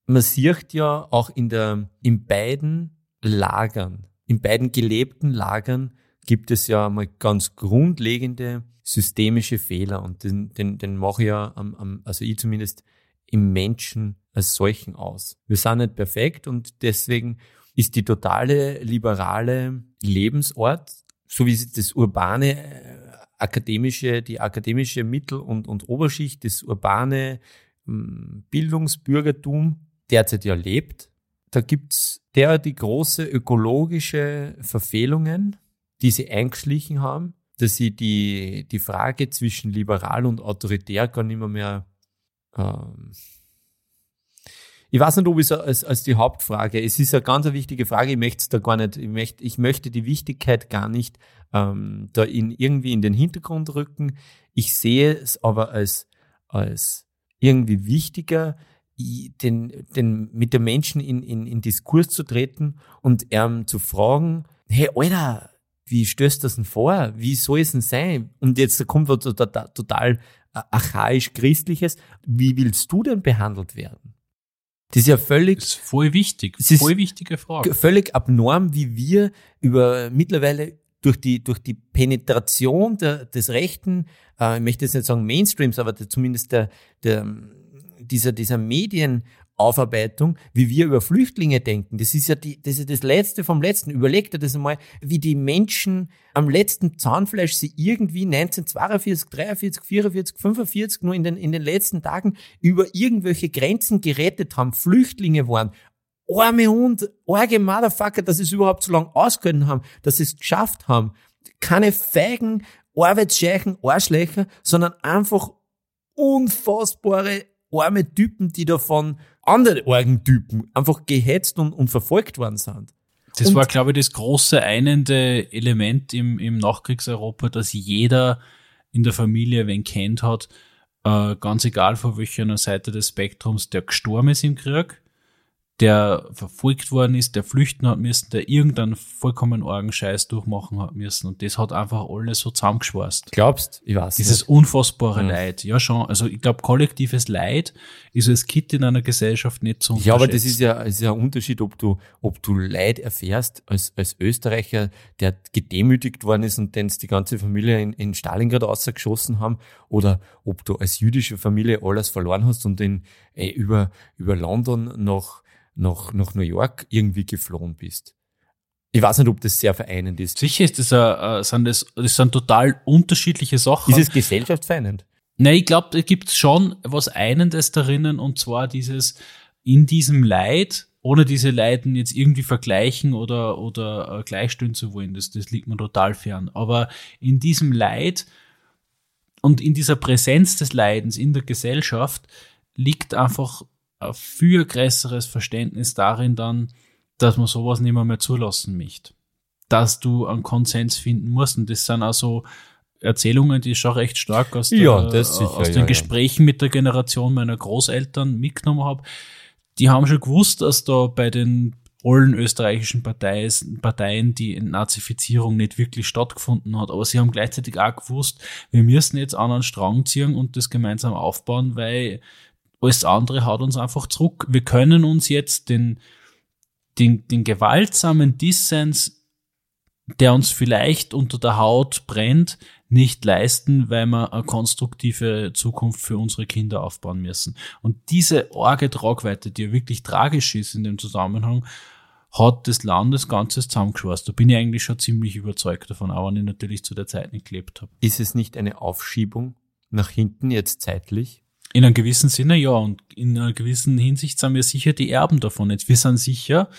man sieht ja auch in der, in beiden Lagern, in beiden gelebten Lagern gibt es ja mal ganz grundlegende systemische Fehler und den, den, den mache ich ja, am, am, also ich zumindest, im Menschen als solchen aus. Wir sind nicht perfekt und deswegen ist die totale liberale Lebensort, so wie das urbane äh, akademische, die akademische Mittel- und, und Oberschicht, das urbane hm, Bildungsbürgertum derzeit ja lebt. Da gibt's derartig große ökologische Verfehlungen, die sie eingeschlichen haben, dass sie die, die Frage zwischen liberal und autoritär gar nicht mehr, mehr ähm, ich weiß nicht, ob es als, als die Hauptfrage, es ist eine ganz wichtige Frage, ich möchte es da gar nicht, ich möchte, ich möchte die Wichtigkeit gar nicht ähm, da in, irgendwie in den Hintergrund rücken. Ich sehe es aber als, als irgendwie wichtiger, den, den, mit den Menschen in, in, in Diskurs zu treten und ähm, zu fragen, hey, Alter, wie stößt das denn vor? Wie soll es denn sein? Und jetzt kommt was total, äh, archaisch Christliches. Wie willst du denn behandelt werden? Das ist ja völlig. Das ist voll wichtig. Das voll wichtige Frage. Völlig abnorm, wie wir über mittlerweile durch die, durch die Penetration der, des Rechten, äh, ich möchte jetzt nicht sagen Mainstreams, aber der, zumindest der, der, dieser, dieser Medienaufarbeitung, wie wir über Flüchtlinge denken. Das ist ja die, das ist das Letzte vom Letzten. Überlegt dir das einmal, wie die Menschen am letzten Zahnfleisch sie irgendwie 1942, 43, 44, 45 nur in den, in den letzten Tagen über irgendwelche Grenzen gerettet haben, Flüchtlinge waren, arme Hund, arge Motherfucker, dass sie es überhaupt so lange ausgehalten haben, dass sie es geschafft haben. Keine feigen, Arbeitsscheichen, Arschlöcher, sondern einfach unfassbare arme Typen, die da von anderen argen Typen einfach gehetzt und, und verfolgt worden sind. Das und war, glaube ich, das große einende Element im, im Nachkriegseuropa, dass jeder in der Familie wen kennt hat, äh, ganz egal von welcher Seite des Spektrums, der gestorben ist im Krieg der verfolgt worden ist, der flüchten hat müssen, der irgendeinen vollkommen argen Scheiß durchmachen hat müssen. Und das hat einfach alles so zusammengeschweißt. Glaubst? Ich weiß Dieses nicht. unfassbare mhm. Leid. Ja, schon. Also ich glaube, kollektives Leid ist als Kind in einer Gesellschaft nicht so Ja, aber das ist ja, ist ja ein Unterschied, ob du, ob du Leid erfährst als, als Österreicher, der gedemütigt worden ist und den die ganze Familie in, in Stalingrad ausgeschossen haben, oder ob du als jüdische Familie alles verloren hast und in, ey, über, über London noch nach, nach New York irgendwie geflohen bist. Ich weiß nicht, ob das sehr vereinend ist. Sicher ist das, uh, sind das, das sind total unterschiedliche Sachen. Ist es gesellschaftsvereinend? Nein, ich glaube, da gibt es schon was Einendes darinnen und zwar dieses in diesem Leid, ohne diese Leiden jetzt irgendwie vergleichen oder, oder äh, gleichstellen zu wollen, das, das liegt mir total fern. Aber in diesem Leid und in dieser Präsenz des Leidens in der Gesellschaft liegt einfach ein viel größeres Verständnis darin dann, dass man sowas nicht mehr, mehr zulassen möchte. Dass du einen Konsens finden musst. Und das sind also Erzählungen, die ich schon recht stark aus, der, ja, sicher, aus den ja, Gesprächen ja. mit der Generation meiner Großeltern mitgenommen habe. Die haben schon gewusst, dass da bei den allen österreichischen Parteien, Parteien die Nazifizierung nicht wirklich stattgefunden hat. Aber sie haben gleichzeitig auch gewusst, wir müssen jetzt an einen Strang ziehen und das gemeinsam aufbauen, weil alles andere hat uns einfach zurück. Wir können uns jetzt den, den, den gewaltsamen Dissens, der uns vielleicht unter der Haut brennt, nicht leisten, weil wir eine konstruktive Zukunft für unsere Kinder aufbauen müssen. Und diese arge Tragweite, die ja wirklich tragisch ist in dem Zusammenhang, hat das Land das Ganze zusammengeschweißt. Da bin ich eigentlich schon ziemlich überzeugt davon, auch wenn ich natürlich zu der Zeit nicht gelebt habe. Ist es nicht eine Aufschiebung nach hinten jetzt zeitlich? In einem gewissen Sinne ja. Und in einer gewissen Hinsicht sind wir sicher die Erben davon. Jetzt, wir sind sicher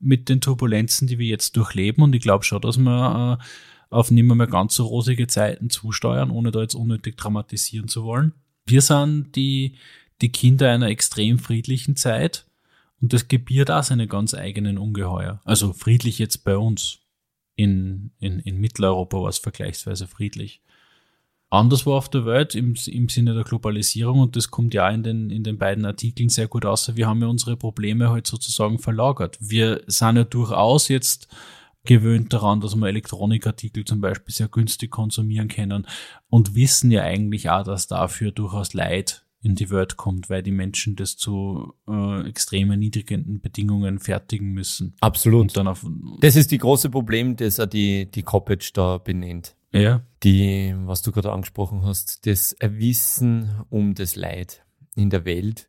mit den Turbulenzen, die wir jetzt durchleben, und ich glaube schon, dass wir auf nicht mehr ganz so rosige Zeiten zusteuern, ohne da jetzt unnötig dramatisieren zu wollen. Wir sind die, die Kinder einer extrem friedlichen Zeit und das gebiert auch seine ganz eigenen Ungeheuer. Also friedlich jetzt bei uns. In, in, in Mitteleuropa war es vergleichsweise friedlich. Anderswo auf der Welt im, im Sinne der Globalisierung, und das kommt ja in den, in den beiden Artikeln sehr gut aus, wir haben ja unsere Probleme halt sozusagen verlagert. Wir sind ja durchaus jetzt gewöhnt daran, dass wir Elektronikartikel zum Beispiel sehr günstig konsumieren können und wissen ja eigentlich auch, dass dafür durchaus Leid in die Welt kommt, weil die Menschen das zu äh, extrem erniedrigenden Bedingungen fertigen müssen. Absolut. das ist die große Problem, das auch die, die Coppage da benennt. Ja. Die, was du gerade angesprochen hast, das Wissen um das Leid in der Welt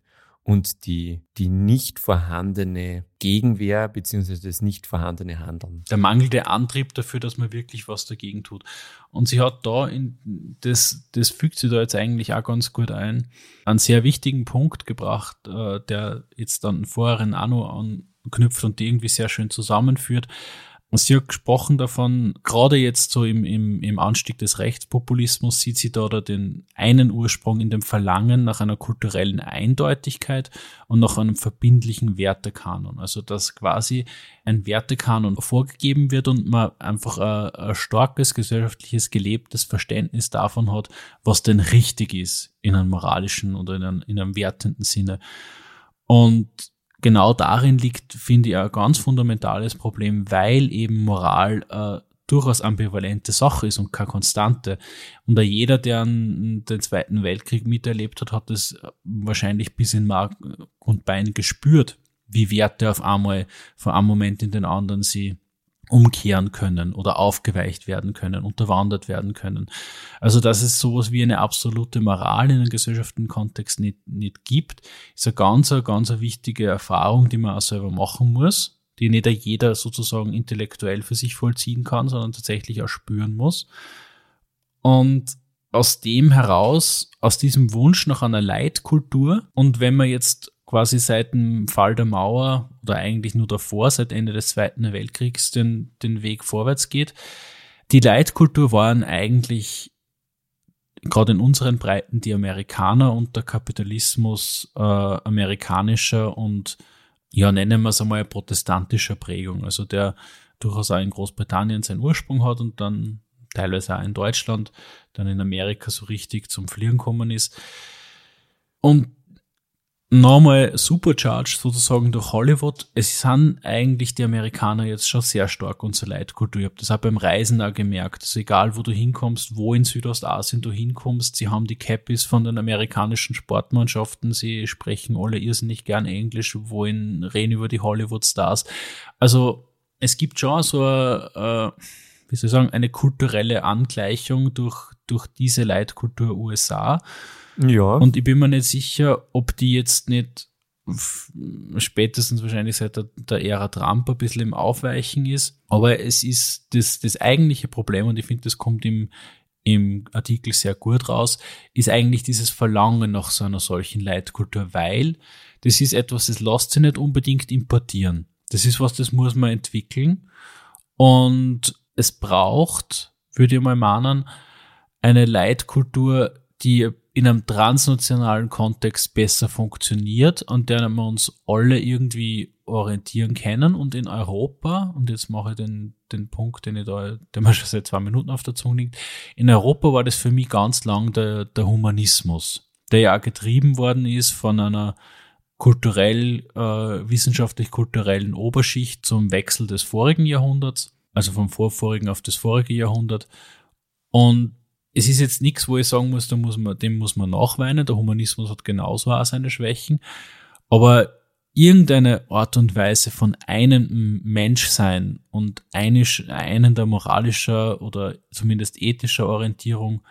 und die, die nicht vorhandene Gegenwehr beziehungsweise das nicht vorhandene Handeln. Der mangelnde Antrieb dafür, dass man wirklich was dagegen tut. Und sie hat da, in, das, das fügt sie da jetzt eigentlich auch ganz gut ein, einen sehr wichtigen Punkt gebracht, äh, der jetzt dann vorherigen auch noch anknüpft und die irgendwie sehr schön zusammenführt. Sie hat gesprochen davon, gerade jetzt so im, im, im Anstieg des Rechtspopulismus sieht sie da oder den einen Ursprung in dem Verlangen nach einer kulturellen Eindeutigkeit und nach einem verbindlichen Wertekanon. Also dass quasi ein Wertekanon vorgegeben wird und man einfach ein, ein starkes gesellschaftliches gelebtes Verständnis davon hat, was denn richtig ist in einem moralischen oder in einem, in einem wertenden Sinne. Und genau darin liegt, finde ich, ein ganz fundamentales Problem, weil eben Moral äh, durchaus ambivalente Sache ist und keine Konstante. Und jeder, der den Zweiten Weltkrieg miterlebt hat, hat das wahrscheinlich bis in Mark und Bein gespürt, wie Werte auf einmal von einem Moment in den anderen sie umkehren können oder aufgeweicht werden können, unterwandert werden können. Also, dass es sowas wie eine absolute Moral in einem gesellschaftlichen Kontext nicht, nicht gibt, ist eine ganz, eine ganz eine wichtige Erfahrung, die man auch selber machen muss, die nicht jeder sozusagen intellektuell für sich vollziehen kann, sondern tatsächlich auch spüren muss. Und aus dem heraus, aus diesem Wunsch nach einer Leitkultur und wenn man jetzt quasi seit dem Fall der Mauer oder eigentlich nur davor, seit Ende des Zweiten Weltkriegs, den, den Weg vorwärts geht. Die Leitkultur waren eigentlich gerade in unseren Breiten die Amerikaner und der Kapitalismus äh, amerikanischer und ja, nennen wir es einmal protestantischer Prägung, also der durchaus auch in Großbritannien seinen Ursprung hat und dann teilweise auch in Deutschland, dann in Amerika so richtig zum Fliegen gekommen ist. Und nochmal supercharged sozusagen durch Hollywood. Es sind eigentlich die Amerikaner jetzt schon sehr stark unsere Leitkultur. Ich habe das auch beim Reisen auch gemerkt. Also egal, wo du hinkommst, wo in Südostasien du hinkommst, sie haben die Cappies von den amerikanischen Sportmannschaften, sie sprechen alle irrsinnig gern Englisch, wollen reden über die Hollywood-Stars. Also es gibt schon so eine, äh, wie soll ich sagen, eine kulturelle Angleichung durch, durch diese Leitkultur USA. Ja. Und ich bin mir nicht sicher, ob die jetzt nicht spätestens wahrscheinlich seit der, der Ära Trump ein bisschen im Aufweichen ist. Aber es ist das, das eigentliche Problem, und ich finde, das kommt im, im Artikel sehr gut raus, ist eigentlich dieses Verlangen nach so einer solchen Leitkultur, weil das ist etwas, das lässt sich nicht unbedingt importieren. Das ist was, das muss man entwickeln. Und es braucht, würde ich mal mahnen, eine Leitkultur, die in einem transnationalen Kontext besser funktioniert, an der wir uns alle irgendwie orientieren können und in Europa, und jetzt mache ich den, den Punkt, den ich da, der mir schon seit zwei Minuten auf der Zunge liegt, in Europa war das für mich ganz lang der, der Humanismus, der ja getrieben worden ist von einer kulturell, äh, wissenschaftlich-kulturellen Oberschicht zum Wechsel des vorigen Jahrhunderts, also vom vorvorigen auf das vorige Jahrhundert. Und es ist jetzt nichts, wo ich sagen muss, da muss man, dem muss man nachweinen. Der Humanismus hat genauso auch seine Schwächen. Aber irgendeine Art und Weise von einem Menschsein und einen der moralischer oder zumindest ethischer Orientierung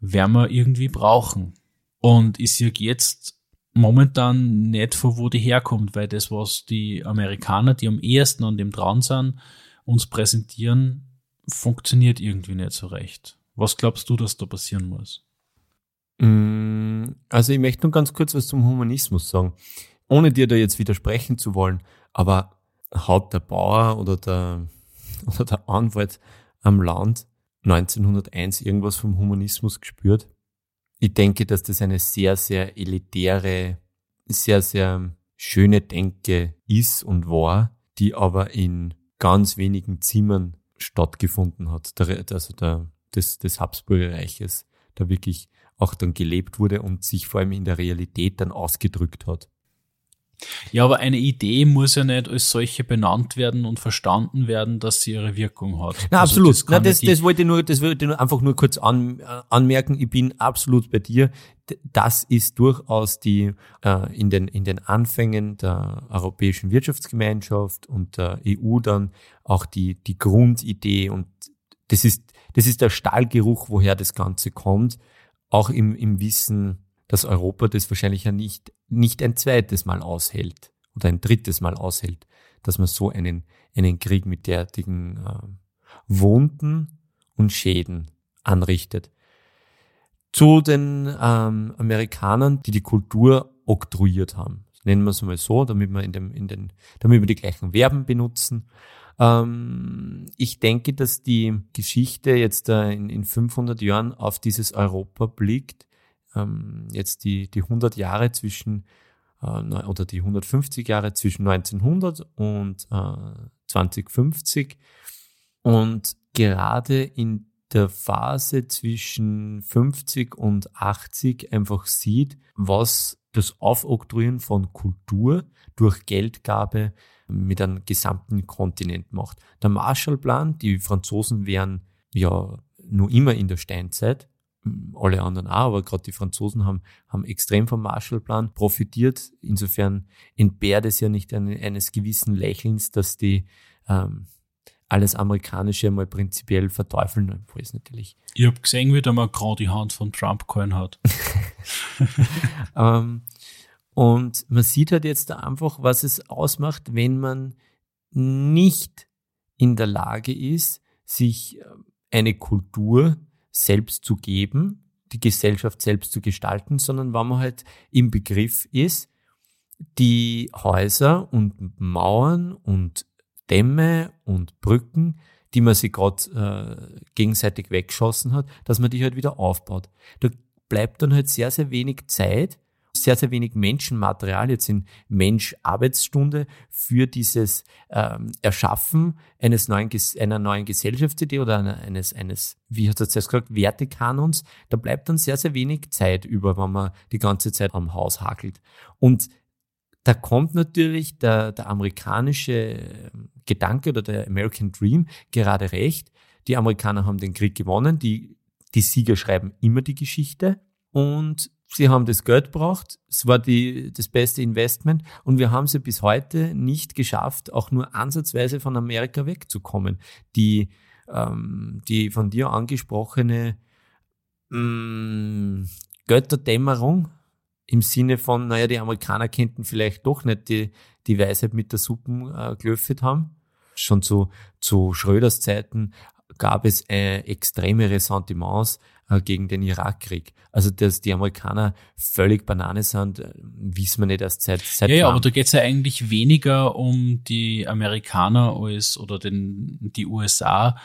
werden wir irgendwie brauchen. Und ich sehe jetzt momentan nicht, von wo die herkommt, weil das, was die Amerikaner, die am ehesten an dem dran sind, uns präsentieren, funktioniert irgendwie nicht so recht. Was glaubst du, dass da passieren muss? Mm, also ich möchte nur ganz kurz was zum Humanismus sagen, ohne dir da jetzt widersprechen zu wollen, aber hat der Bauer oder der, oder der Anwalt am Land 1901 irgendwas vom Humanismus gespürt. Ich denke, dass das eine sehr, sehr elitäre, sehr, sehr schöne Denke ist und war, die aber in ganz wenigen Zimmern stattgefunden hat, der, also der, des, des Habsburger Reiches, da wirklich auch dann gelebt wurde und sich vor allem in der Realität dann ausgedrückt hat. Ja, aber eine Idee muss ja nicht als solche benannt werden und verstanden werden, dass sie ihre Wirkung hat. Na, also absolut. Das, Na, das, das wollte ich nur, das wollte ich nur einfach nur kurz an, äh, anmerken. Ich bin absolut bei dir. Das ist durchaus die, äh, in den, in den Anfängen der Europäischen Wirtschaftsgemeinschaft und der EU dann auch die, die Grundidee und das ist, das ist der Stahlgeruch, woher das Ganze kommt. Auch im, im Wissen, dass Europa das wahrscheinlich ja nicht, nicht ein zweites Mal aushält oder ein drittes Mal aushält, dass man so einen, einen Krieg mit derartigen äh, Wunden und Schäden anrichtet. Zu den ähm, Amerikanern, die die Kultur oktroyiert haben. Nennen wir es mal so, damit wir in dem, in den, damit wir die gleichen Verben benutzen. Ähm, ich denke, dass die Geschichte jetzt äh, in, in 500 Jahren auf dieses Europa blickt, ähm, jetzt die, die 100 Jahre zwischen äh, oder die 150 Jahre zwischen 1900 und äh, 2050 und gerade in der Phase zwischen 50 und 80 einfach sieht, was das Aufoktroyieren von Kultur durch Geldgabe mit einem gesamten Kontinent macht. Der Marshallplan, die Franzosen wären ja nur immer in der Steinzeit, alle anderen auch, aber gerade die Franzosen haben, haben extrem vom Marshallplan profitiert. Insofern entbehrt es ja nicht eines gewissen Lächelns, dass die ähm, alles Amerikanische einmal prinzipiell verteufeln, obwohl es natürlich. Ich habe gesehen, wie der Macron die Hand von Trump gehalten hat. ähm, und man sieht halt jetzt einfach, was es ausmacht, wenn man nicht in der Lage ist, sich äh, eine Kultur selbst zu geben, die Gesellschaft selbst zu gestalten, sondern wenn man halt im Begriff ist, die Häuser und Mauern und Dämme und Brücken, die man sich gerade äh, gegenseitig weggeschossen hat, dass man die halt wieder aufbaut. Da bleibt dann halt sehr, sehr wenig Zeit sehr, sehr wenig Menschenmaterial jetzt in Mensch-Arbeitsstunde für dieses ähm, Erschaffen eines neuen, einer neuen Gesellschaftsidee oder eines, eines, wie hat er zuerst gesagt, Wertekanons. Da bleibt dann sehr, sehr wenig Zeit über, wenn man die ganze Zeit am Haus hakelt. Und da kommt natürlich der, der amerikanische ähm, Gedanke oder der American Dream gerade recht. Die Amerikaner haben den Krieg gewonnen, die, die Sieger schreiben immer die Geschichte und Sie haben das Geld braucht. Es war die, das beste Investment. Und wir haben sie bis heute nicht geschafft, auch nur ansatzweise von Amerika wegzukommen. Die, ähm, die von dir angesprochene mh, mm, Götterdämmerung im Sinne von, naja, die Amerikaner könnten vielleicht doch nicht die, die Weisheit mit der Suppen äh, gelöffelt haben. Schon zu, zu Schröders Zeiten gab es äh, extreme Ressentiments äh, gegen den Irakkrieg. Also, dass die Amerikaner völlig Banane sind, äh, wissen wir nicht erst seit, seit Ja, ja, aber da geht es ja eigentlich weniger um die Amerikaner als oder den, die USA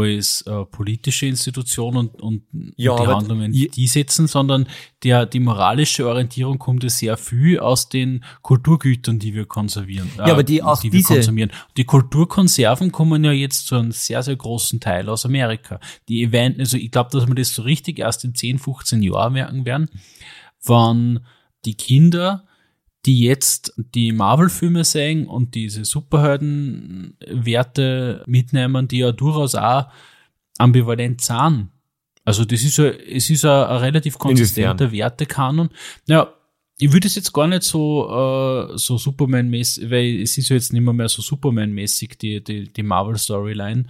als äh, politische Institution und, und ja, die Handlungen, die, die setzen, sondern der, die moralische Orientierung kommt ja sehr viel aus den Kulturgütern, die wir konservieren. Äh, ja, aber die auch die diese konsumieren. Die Kulturkonserven kommen ja jetzt zu einem sehr, sehr großen Teil aus Amerika. Die Event, also ich glaube, dass wir das so richtig erst in 10, 15 Jahren merken werden, wann die Kinder die jetzt die Marvel-Filme sehen und diese Superhelden-Werte mitnehmen, die ja durchaus auch ambivalent sind. Also das ist ja, es ist ein, ein relativ konsistenter Wertekanon. Ja, ich würde es jetzt gar nicht so, äh, so Superman-mäßig, weil es ist ja jetzt nicht mehr, mehr so Superman-mäßig, die, die, die Marvel-Storyline,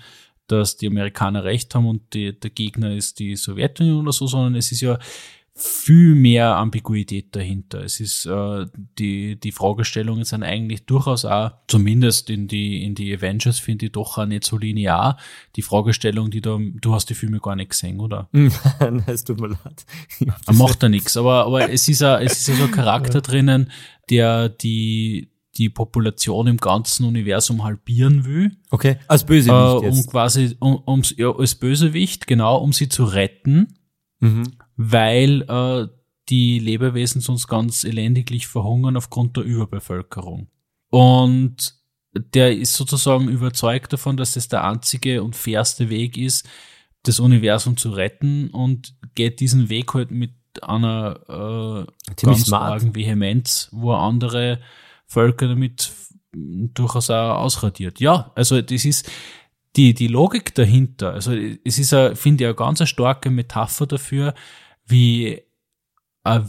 dass die Amerikaner recht haben und die, der Gegner ist die Sowjetunion oder so, sondern es ist ja viel mehr Ambiguität dahinter. Es ist äh, die die Fragestellungen sind eigentlich durchaus auch zumindest in die in die Avengers finde ich doch auch nicht so linear. Die Fragestellung, die da du hast die Filme gar nicht gesehen, oder? Nein, es tut mir leid. Macht da nichts, aber aber es ist ja es ist ja so ein Charakter drinnen, der die die Population im ganzen Universum halbieren will. Okay, als Äh, Bösewicht um jetzt. quasi, um, um, ja, als Bösewicht, genau, um sie zu retten, Mhm. Weil äh, die Lebewesen sonst ganz elendiglich verhungern aufgrund der Überbevölkerung. Und der ist sozusagen überzeugt davon, dass das der einzige und fairste Weg ist, das Universum zu retten und geht diesen Weg halt mit einer äh, Ziemlich ganz smart. argen Vehemenz, wo er andere Völker damit durchaus auch ausradiert. Ja, also das ist die, die Logik dahinter. Also es ist, finde ich, eine ganz starke Metapher dafür, wie äh,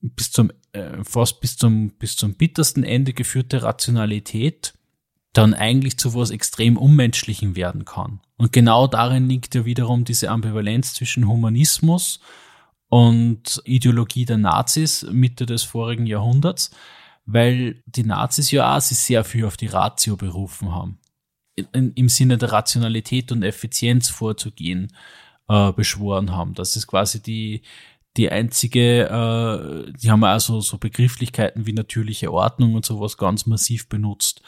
bis zum äh, fast bis zum bis zum bittersten Ende geführte Rationalität dann eigentlich zu was extrem Unmenschlichem werden kann. Und genau darin liegt ja wiederum diese Ambivalenz zwischen Humanismus und Ideologie der Nazis Mitte des vorigen Jahrhunderts, weil die Nazis ja auch sich sehr viel auf die Ratio berufen haben. In, Im Sinne der Rationalität und Effizienz vorzugehen, äh, beschworen haben. Das ist quasi die, die einzige, äh, die haben also so Begrifflichkeiten wie natürliche Ordnung und sowas ganz massiv benutzt.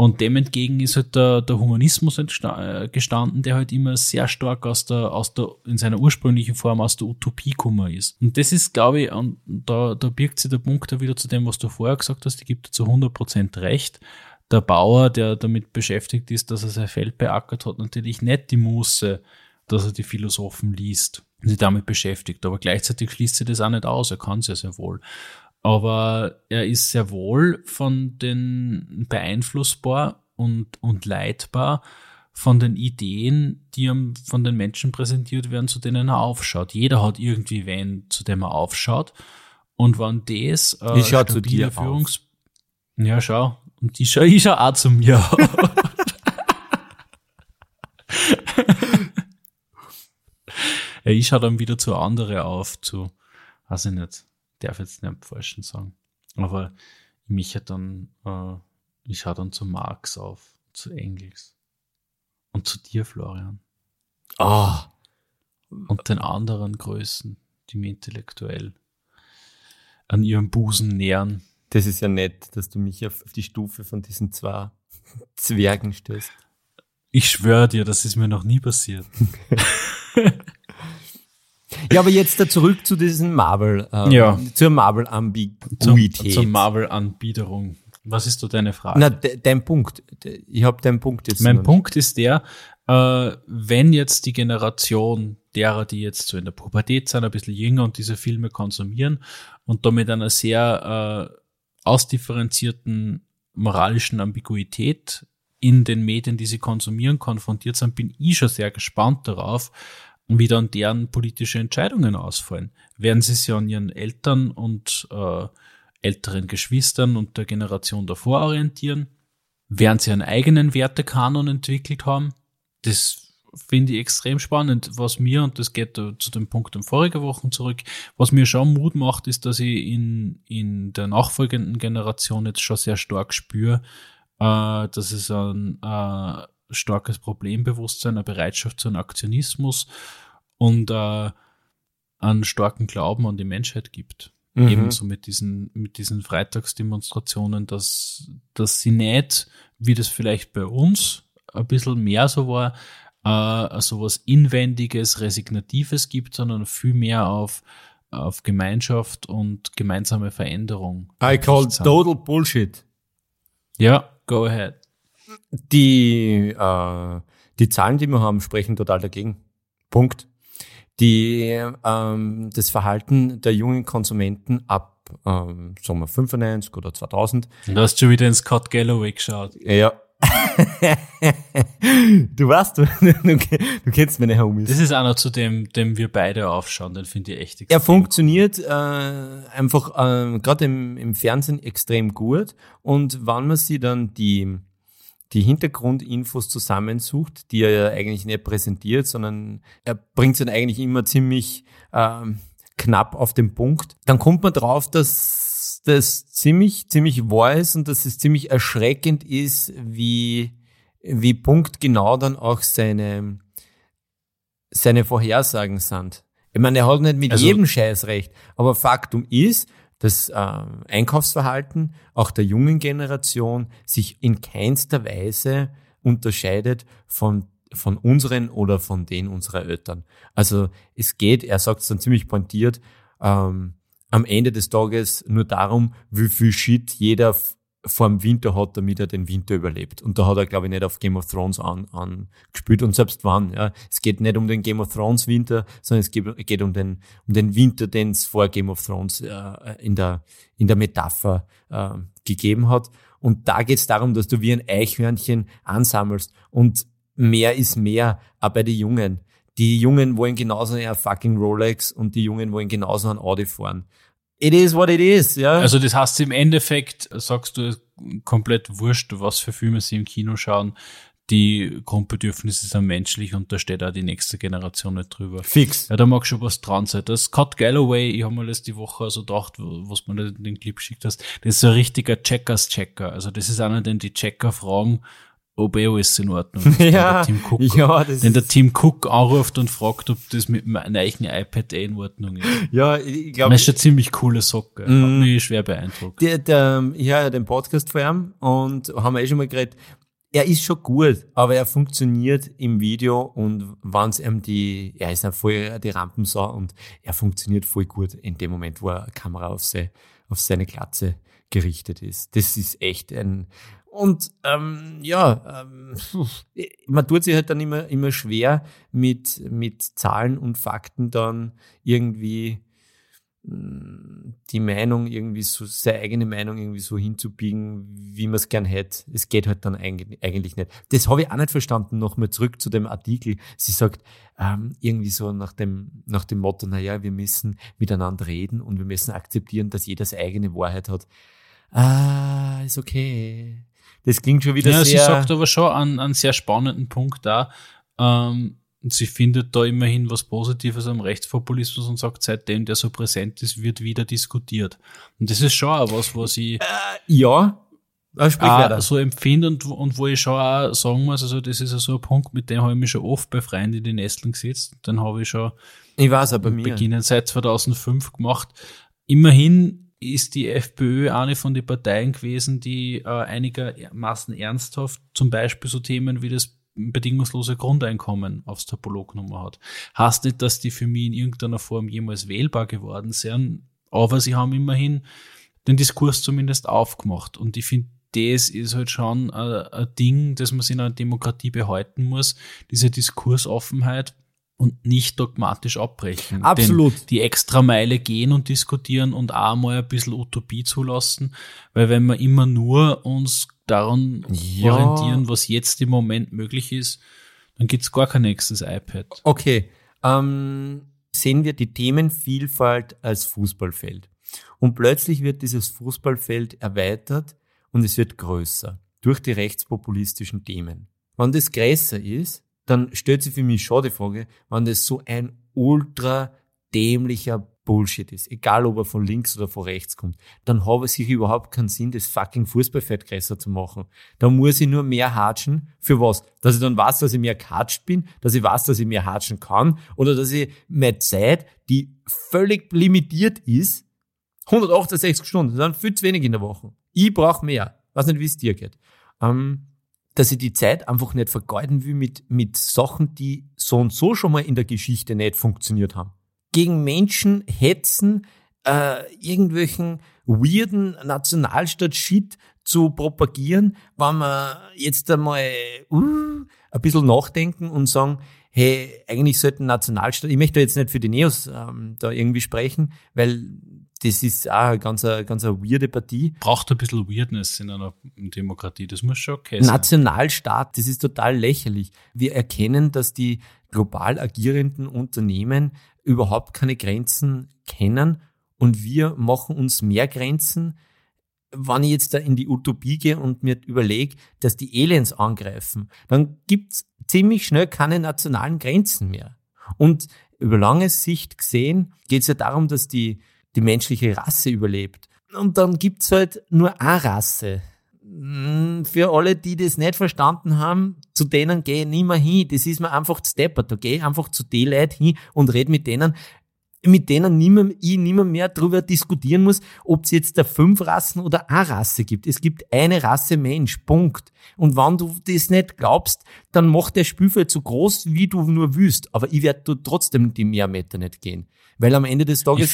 Und dem entgegen ist halt der, der Humanismus äh, gestanden, der halt immer sehr stark aus der, aus der, in seiner ursprünglichen Form aus der Utopie gekommen ist. Und das ist, glaube ich, und da, da birgt sich der Punkt da wieder zu dem, was du vorher gesagt hast, die gibt dir zu 100% recht. Der Bauer, der damit beschäftigt ist, dass er sein Feld beackert hat, natürlich nicht die Muße, dass er die Philosophen liest und sich damit beschäftigt. Aber gleichzeitig schließt sich das auch nicht aus. Er kann es ja sehr wohl. Aber er ist sehr wohl von den beeinflussbar und, und leitbar von den Ideen, die ihm von den Menschen präsentiert werden, zu denen er aufschaut. Jeder hat irgendwie wen, zu dem er aufschaut. Und wenn das äh, Ich schau zu dir auf. Führungs Ja, schau. Und ich schau, ich schau auch zu mir auf. ja, ich schau dann wieder zu andere auf, zu, weiß ich nicht, darf jetzt nicht am falschen sagen. Aber mich hat dann, äh, ich schau dann zu Marx auf, zu Engels. Und zu dir, Florian. Ah, Und den anderen Größen, die mir intellektuell an ihrem Busen nähern. das ist ja nett, dass du mich auf, auf die Stufe von diesen zwei Zwergen stößt. Ich schwöre dir, das ist mir noch nie passiert. Ja, aber jetzt da zurück zu diesen Marvel, äh, Ja. zur Marvel-Ambiguität. zur Marvel-Anbiederung. Was ist da deine Frage? Na, de, dein Punkt. Ich habe deinen Punkt jetzt. mein Punkt ist der, äh, wenn jetzt die Generation derer, die jetzt so in der Pubertät sind, ein bisschen jünger und diese Filme konsumieren und damit einer sehr äh, ausdifferenzierten moralischen Ambiguität in den Medien, die sie konsumieren, konfrontiert sind, bin ich schon sehr gespannt darauf, wie dann deren politische Entscheidungen ausfallen. Werden sie sich an ihren Eltern und äh, älteren Geschwistern und der Generation davor orientieren? Werden sie einen eigenen Wertekanon entwickelt haben? Das finde ich extrem spannend. Was mir, und das geht zu dem Punkt in voriger Wochen zurück, was mir schon Mut macht, ist, dass ich in, in der nachfolgenden Generation jetzt schon sehr stark spüre, äh, dass es ein äh, starkes Problembewusstsein, eine Bereitschaft zu einem Aktionismus und äh, einen starken Glauben an die Menschheit gibt. Mhm. Ebenso mit diesen, mit diesen Freitagsdemonstrationen, dass, dass sie nicht, wie das vielleicht bei uns ein bisschen mehr so war, äh, so was Inwendiges, Resignatives gibt, sondern viel mehr auf, auf Gemeinschaft und gemeinsame Veränderung. I call total Bullshit. Ja, go ahead. Die, äh, die Zahlen, die wir haben, sprechen total dagegen. Punkt. Die, ähm, das Verhalten der jungen Konsumenten ab, ähm, sagen wir 95 oder 2000, Du hast schon wieder in Scott Galloway geschaut. ja. du weißt, du, du, du kennst meine Homies. Das ist einer, zu dem, dem wir beide aufschauen, den finde ich echt Er extrem funktioniert äh, einfach äh, gerade im, im Fernsehen extrem gut und wenn man sich dann die, die Hintergrundinfos zusammensucht, die er ja eigentlich nicht präsentiert, sondern er bringt es dann eigentlich immer ziemlich ähm, knapp auf den Punkt, dann kommt man drauf, dass das ziemlich, ziemlich wahr ist und dass es ziemlich erschreckend ist, wie, wie punktgenau dann auch seine, seine Vorhersagen sind. Ich meine, er hat nicht mit Also- jedem Scheiß recht, aber Faktum ist, das äh, Einkaufsverhalten auch der jungen Generation sich in keinster Weise unterscheidet von von unseren oder von denen unserer Eltern. Also es geht, er sagt es dann ziemlich pointiert, ähm, am Ende des Tages nur darum, wie viel Shit jeder vor dem Winter hat, damit er den Winter überlebt. Und da hat er, glaube ich, nicht auf Game of Thrones an, angespielt. Und selbst wann, ja. Es geht nicht um den Game of Thrones Winter, sondern es geht, um den, um den Winter, den es vor Game of Thrones äh, in, der, in der Metapher äh, gegeben hat. Und da geht es darum, dass du wie ein Eichhörnchen ansammelst. Und mehr ist mehr, auch bei den Jungen. Die Jungen wollen genauso ein fucking Rolex und die Jungen wollen genauso ein Audi fahren it is what it is, ja. Also das heißt im Endeffekt, sagst du, komplett wurscht, was für Filme sie im Kino schauen. Die Grundbedürfnisse sind menschlich und da steht auch die nächste Generation nicht drüber. Fix. Ja, da mag schon was dran sein. Das Scott Galloway, ich habe mir das die Woche also gedacht, was man den Clip geschickt hast, das ist so ein richtiger Checkers-Checker. Also das ist einer, den die Checker fragen, ob eh alles in Ordnung ist. ja, der Cook, ja, das wenn der Team Cook anruft und fragt, ob das mit einem neuen iPad eh in Ordnung ist. Ja, ich glaube. Das ist eine ziemlich coole Socke. Mm, Hat mich schwer beeindruckt. Der, der, ich höre ja den Podcast von ihm und haben wir eh schon mal geredet. Er ist schon gut, aber er funktioniert im Video und wenn es ihm die, er ist ja voll die Rampensau und er funktioniert voll gut in dem Moment, wo eine Kamera auf, seine, auf seine Glatze gerichtet ist. Das ist echt ein, und ähm, ja, ähm, man tut sich halt dann immer, immer schwer mit, mit Zahlen und Fakten dann irgendwie mm, die Meinung irgendwie so, seine eigene Meinung irgendwie so hinzubiegen, wie man es gern hätte. Es geht halt dann eigentlich nicht. Das habe ich auch nicht verstanden. Nochmal zurück zu dem Artikel. Sie sagt ähm, irgendwie so nach dem, nach dem Motto, naja, wir müssen miteinander reden und wir müssen akzeptieren, dass jeder seine eigene Wahrheit hat. Ah, ist okay das klingt schon wieder ja, sehr... sie sagt aber schon einen, einen sehr spannenden Punkt da. Ähm, sie findet da immerhin was Positives am Rechtspopulismus und sagt, seitdem der so präsent ist, wird wieder diskutiert. Und das ist schon auch was, was ich äh, ja, auch so empfinde und, und wo ich schon auch sagen muss, also das ist ja so ein Punkt, mit dem habe ich mich schon oft bei Freunden in die Nesteln gesetzt. Den habe ich schon ich weiß, aber mir. beginnen seit 2005 gemacht. Immerhin ist die FPÖ eine von den Parteien gewesen, die äh, einigermaßen ernsthaft zum Beispiel so Themen wie das bedingungslose Grundeinkommen aufs Tableau genommen hat. Heißt nicht, dass die für mich in irgendeiner Form jemals wählbar geworden sind, aber sie haben immerhin den Diskurs zumindest aufgemacht. Und ich finde, das ist halt schon ein, ein Ding, das man sich in einer Demokratie behalten muss, diese Diskursoffenheit und nicht dogmatisch abbrechen. Absolut. Denn die extra Meile gehen und diskutieren und auch mal ein bisschen Utopie zulassen, weil wenn wir immer nur uns daran ja. orientieren, was jetzt im Moment möglich ist, dann gibt's gar kein nächstes iPad. Okay, ähm, sehen wir die Themenvielfalt als Fußballfeld. Und plötzlich wird dieses Fußballfeld erweitert und es wird größer durch die rechtspopulistischen Themen. Wenn das größer ist, dann stellt sich für mich schon die Frage, wenn das so ein ultra dämlicher Bullshit ist, egal ob er von links oder von rechts kommt, dann habe ich überhaupt keinen Sinn, das fucking Fußballfeld größer zu machen. Da muss ich nur mehr hatschen. Für was? Dass ich dann weiß, dass ich mehr gehatscht bin, dass ich weiß, dass ich mehr hatschen kann oder dass ich meine Zeit, die völlig limitiert ist, 168 Stunden, sind viel zu wenig in der Woche. Ich brauche mehr. Weiß nicht, wie es dir geht. Ähm, dass ich die Zeit einfach nicht vergeuden will mit, mit Sachen, die so und so schon mal in der Geschichte nicht funktioniert haben. Gegen Menschen hetzen, äh, irgendwelchen weirden Nationalstaat-Shit zu propagieren, wenn wir jetzt einmal uh, ein bisschen nachdenken und sagen, hey, eigentlich sollten Nationalstaat, ich möchte jetzt nicht für die Neos ähm, da irgendwie sprechen, weil das ist auch eine ganz, eine, ganz eine weirde Partie. Braucht ein bisschen Weirdness in einer Demokratie, das muss schon okay sein. Nationalstaat, das ist total lächerlich. Wir erkennen, dass die global agierenden Unternehmen überhaupt keine Grenzen kennen und wir machen uns mehr Grenzen, wenn ich jetzt da in die Utopie gehe und mir überlege, dass die Aliens angreifen, dann gibt's ziemlich schnell keine nationalen Grenzen mehr. Und über lange Sicht gesehen geht es ja darum, dass die die menschliche Rasse überlebt. Und dann gibt's halt nur eine Rasse. Hm, für alle, die das nicht verstanden haben, zu denen gehe ich nicht mehr hin. Das ist mir einfach zu deppert. Da gehe ich einfach zu den Leuten hin und red mit denen. mit denen niemand, ich niemand mehr darüber diskutieren muss, ob es jetzt da fünf Rassen oder eine Rasse gibt. Es gibt eine Rasse Mensch, Punkt. Und wenn du das nicht glaubst, dann mach der Spielfeld so groß, wie du nur willst. Aber ich werde trotzdem die Mehrmeter nicht gehen. Weil am Ende des Tages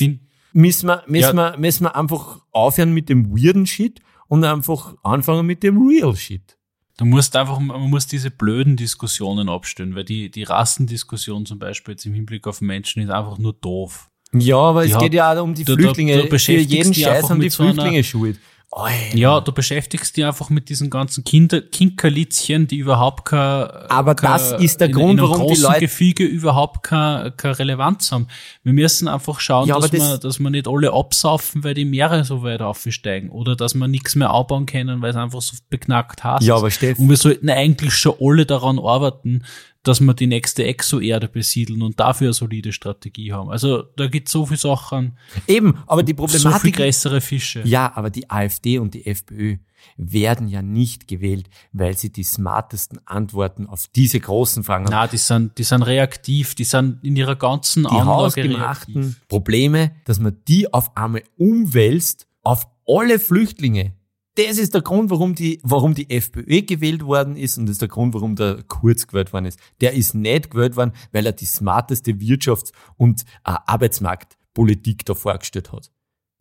müssen wir, müssen, ja. wir, müssen wir einfach aufhören mit dem weirden Shit und einfach anfangen mit dem real Shit. Du musst einfach, man muss diese blöden Diskussionen abstellen, weil die, die Rassendiskussion zum Beispiel jetzt im Hinblick auf Menschen ist einfach nur doof. Ja, aber die es hat, geht ja auch um die Flüchtlinge. Da, da Für jeden Scheiß haben die Flüchtlinge so schuld. Alter. Ja, du beschäftigst dich einfach mit diesen ganzen Kinder, Kinkerlitzchen, die überhaupt kein, aber kein, das ist der Grund, in, in warum die Leute Gefüge überhaupt keine, keine Relevanz haben. Wir müssen einfach schauen, ja, dass, das wir, dass wir nicht alle absaufen, weil die Meere so weit aufsteigen oder dass wir nichts mehr abbauen können, weil es einfach so beknackt hast. Ja, aber Steff. Und wir sollten eigentlich schon alle daran arbeiten, dass wir die nächste Exoerde besiedeln und dafür eine solide Strategie haben. Also da gibt so viele Sachen. Eben, aber die Problematik. So viel größere Fische. Ja, aber die AfD und die FPÖ werden ja nicht gewählt, weil sie die smartesten Antworten auf diese großen Fragen haben. Na, die sind, die sind reaktiv, die sind in ihrer ganzen die hausgemachten reaktiv. Probleme, dass man die auf einmal umwälzt auf alle Flüchtlinge das ist der Grund, warum die, warum die FPÖ gewählt worden ist und das ist der Grund, warum der Kurz gewählt worden ist. Der ist nicht gewählt worden, weil er die smarteste Wirtschafts- und äh, Arbeitsmarktpolitik da vorgestellt hat.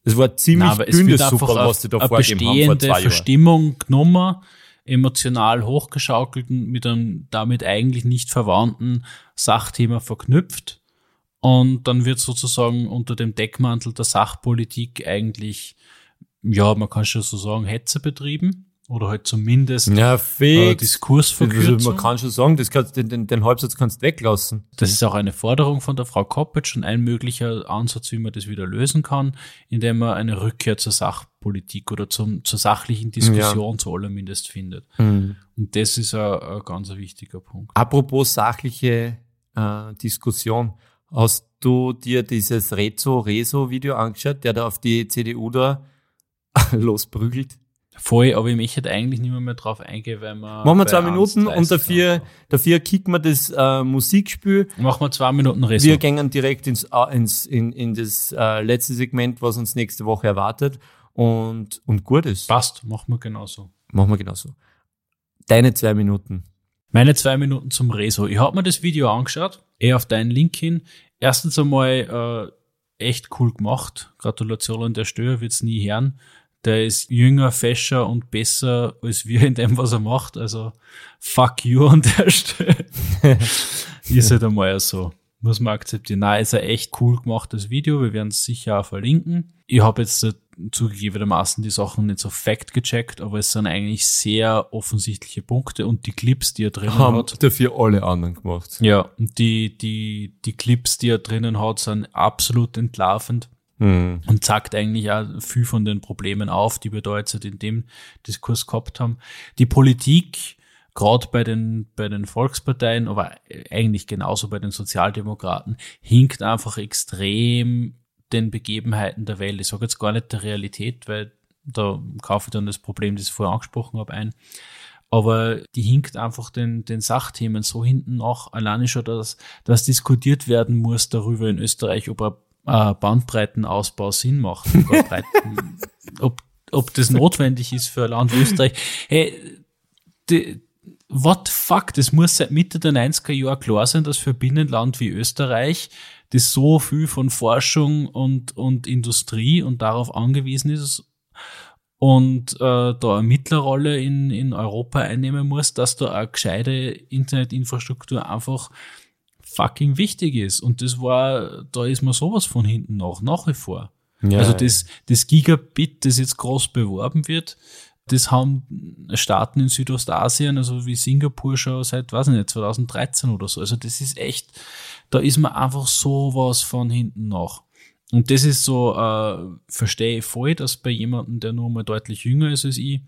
Es war ziemlich Nein, dünnes Super, was sie da vorgegeben haben vor zwei. Verstimmung genommen, emotional hochgeschaukelt und mit einem damit eigentlich nicht verwandten Sachthema verknüpft. Und dann wird sozusagen unter dem Deckmantel der Sachpolitik eigentlich ja, man kann schon so sagen, Hetze betrieben oder halt zumindest ja, äh, Diskursverkürzung. Also man kann schon sagen, das kannst, den, den, den Halbsatz kannst du weglassen. Das ist auch eine Forderung von der Frau Koppitsch und ein möglicher Ansatz, wie man das wieder lösen kann, indem man eine Rückkehr zur Sachpolitik oder zum, zur sachlichen Diskussion ja. zu allermindest findet. Mhm. Und das ist ein, ein ganz wichtiger Punkt. Apropos sachliche äh, Diskussion, hast du dir dieses Rezo-Rezo-Video angeschaut, der da auf die CDU da losprügelt. Voll, aber ich möchte eigentlich nicht mehr, mehr drauf eingehen, weil wir. Machen wir zwei Minuten und dafür, dafür kicken wir das äh, Musikspiel. Machen wir zwei Minuten Rest. Wir gehen direkt ins, äh, ins, in, in das äh, letzte Segment, was uns nächste Woche erwartet. Und, und gut ist. Passt, machen wir genauso. Machen wir genauso. Deine zwei Minuten. Meine zwei Minuten zum Rezo. Ich habe mir das Video angeschaut, eh auf deinen Link hin. Erstens einmal äh, echt cool gemacht. Gratulation an der Stelle, wird's nie hören der ist jünger, fescher und besser als wir in dem, was er macht. Also fuck you an der Stelle. ist halt einmal so. Muss man akzeptieren. Nein, ist ein echt cool gemachtes Video. Wir werden es sicher auch verlinken. Ich habe jetzt zugegebenermaßen die Sachen nicht so fact gecheckt, aber es sind eigentlich sehr offensichtliche Punkte und die Clips, die er drinnen Haben hat. dafür alle anderen gemacht. Ja, und die, die, die Clips, die er drinnen hat, sind absolut entlarvend. Mhm. Und zeigt eigentlich auch viel von den Problemen auf, die wir da jetzt in dem Diskurs gehabt haben. Die Politik, gerade bei den, bei den Volksparteien, aber eigentlich genauso bei den Sozialdemokraten, hinkt einfach extrem den Begebenheiten der Welt. Ich sage jetzt gar nicht der Realität, weil da kaufe ich dann das Problem, das ich vorher angesprochen habe, ein. Aber die hinkt einfach den, den Sachthemen so hinten nach, alleine schon, dass, dass diskutiert werden muss darüber in Österreich, ob er äh, Bandbreitenausbau Sinn macht. ob, ob das notwendig ist für ein Land wie Österreich. Hey, die, what the fuck, das muss seit Mitte der 90er Jahre klar sein, dass für ein Binnenland wie Österreich das so viel von Forschung und, und Industrie und darauf angewiesen ist und äh, da eine Mittlerrolle in, in Europa einnehmen muss, dass da eine gescheite Internetinfrastruktur einfach fucking wichtig ist. Und das war, da ist man sowas von hinten nach, nach wie vor. Ja, also das, das Gigabit, das jetzt groß beworben wird, das haben Staaten in Südostasien, also wie Singapur schon seit, weiß ich nicht, 2013 oder so. Also das ist echt, da ist man einfach sowas von hinten nach. Und das ist so, äh, verstehe ich voll, dass bei jemandem, der nur mal deutlich jünger ist als ich,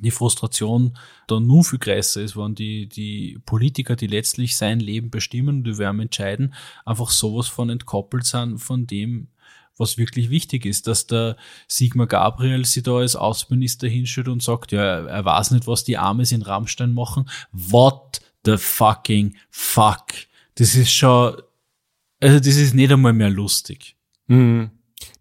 die Frustration da nur viel größer ist, wenn die, die Politiker, die letztlich sein Leben bestimmen und die werden entscheiden, einfach sowas von entkoppelt sind von dem, was wirklich wichtig ist, dass der Sigmar Gabriel sich da als Außenminister hinstellt und sagt, ja, er weiß nicht, was die Arme in Rammstein machen. What the fucking fuck? Das ist schon, also das ist nicht einmal mehr lustig. Mhm.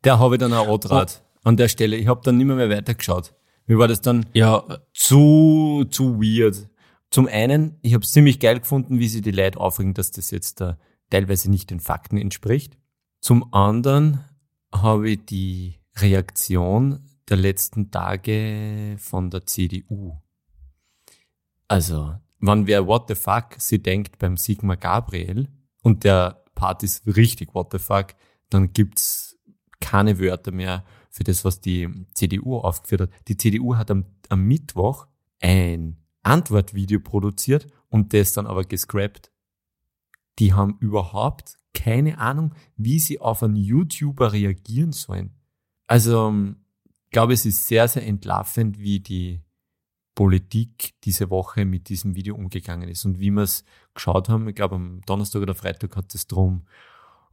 Der habe ich dann auch angetraut. An der Stelle. Ich habe dann nicht mehr, mehr weitergeschaut. Mir war das dann Ja, zu, zu weird. Zum einen, ich habe es ziemlich geil gefunden, wie sie die Leute aufregen, dass das jetzt da teilweise nicht den Fakten entspricht. Zum anderen habe ich die Reaktion der letzten Tage von der CDU. Also, wenn wer what the fuck sie denkt beim Sigmar Gabriel und der Part ist richtig what the fuck, dann gibt's keine Wörter mehr für das, was die CDU aufgeführt hat. Die CDU hat am, am Mittwoch ein Antwortvideo produziert und das dann aber gescrapt. Die haben überhaupt keine Ahnung, wie sie auf einen YouTuber reagieren sollen. Also, ich glaube, es ist sehr, sehr entlarvend, wie die Politik diese Woche mit diesem Video umgegangen ist und wie wir es geschaut haben. Ich glaube, am Donnerstag oder Freitag hat es drum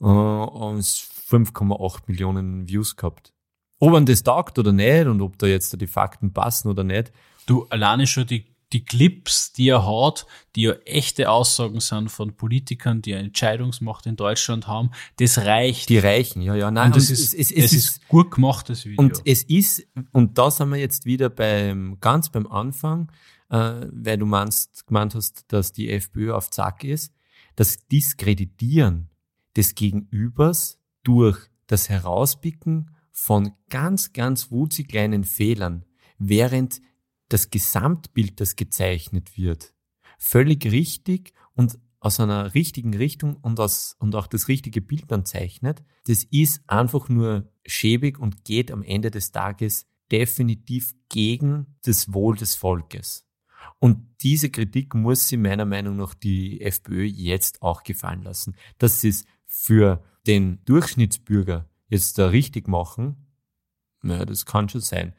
äh, uns 5,8 Millionen Views gehabt. Ob man das taugt oder nicht und ob da jetzt die Fakten passen oder nicht, du alleine schon die, die Clips, die er hat, die ja echte Aussagen sind von Politikern, die eine Entscheidungsmacht in Deutschland haben, das reicht. die reichen, ja, ja. Nein, und das und ist, es, es, es, es ist gut gemachtes Video. Und es ist, und da sind wir jetzt wieder beim, ganz beim Anfang, äh, weil du meinst, gemeint hast, dass die FPÖ auf Zack ist, das Diskreditieren des Gegenübers durch das Herauspicken von ganz, ganz wutzig kleinen Fehlern, während das Gesamtbild, das gezeichnet wird, völlig richtig und aus einer richtigen Richtung und, aus, und auch das richtige Bild dann zeichnet, das ist einfach nur schäbig und geht am Ende des Tages definitiv gegen das Wohl des Volkes. Und diese Kritik muss sie meiner Meinung nach die FPÖ jetzt auch gefallen lassen. Dass sie es für den Durchschnittsbürger jetzt da richtig machen, naja, das kann schon sein.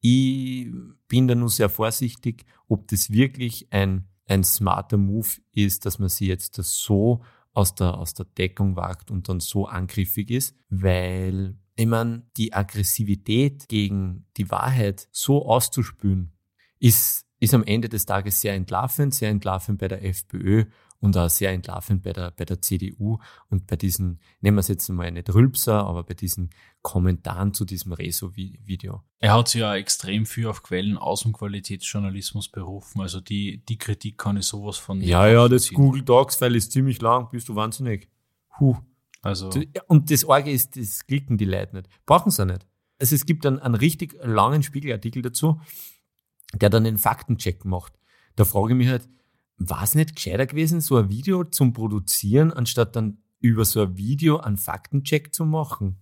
Ich bin da nur sehr vorsichtig, ob das wirklich ein, ein smarter Move ist, dass man sie jetzt das so aus der, aus der Deckung wagt und dann so angriffig ist, weil ich meine, die Aggressivität gegen die Wahrheit so auszuspülen, ist, ist am Ende des Tages sehr entlarvend, sehr entlarvend bei der FPÖ und auch sehr entlarvend bei der, bei der CDU und bei diesen, nehmen wir es jetzt mal nicht Rülpser, aber bei diesen Kommentaren zu diesem Rezo-Video. er hat sich ja extrem viel auf Quellen aus dem Qualitätsjournalismus berufen. Also die, die Kritik kann ich sowas von Ja, ja, das. Google Docs-File ist ziemlich lang, bist du wahnsinnig. Huh. Also Und das Orge ist, das klicken die Leute nicht. Brauchen sie nicht. Also es gibt einen, einen richtig langen Spiegelartikel dazu, der dann den Faktencheck macht. Da frage ich mich halt, war es nicht gescheiter gewesen, so ein Video zum Produzieren, anstatt dann über so ein Video einen Faktencheck zu machen?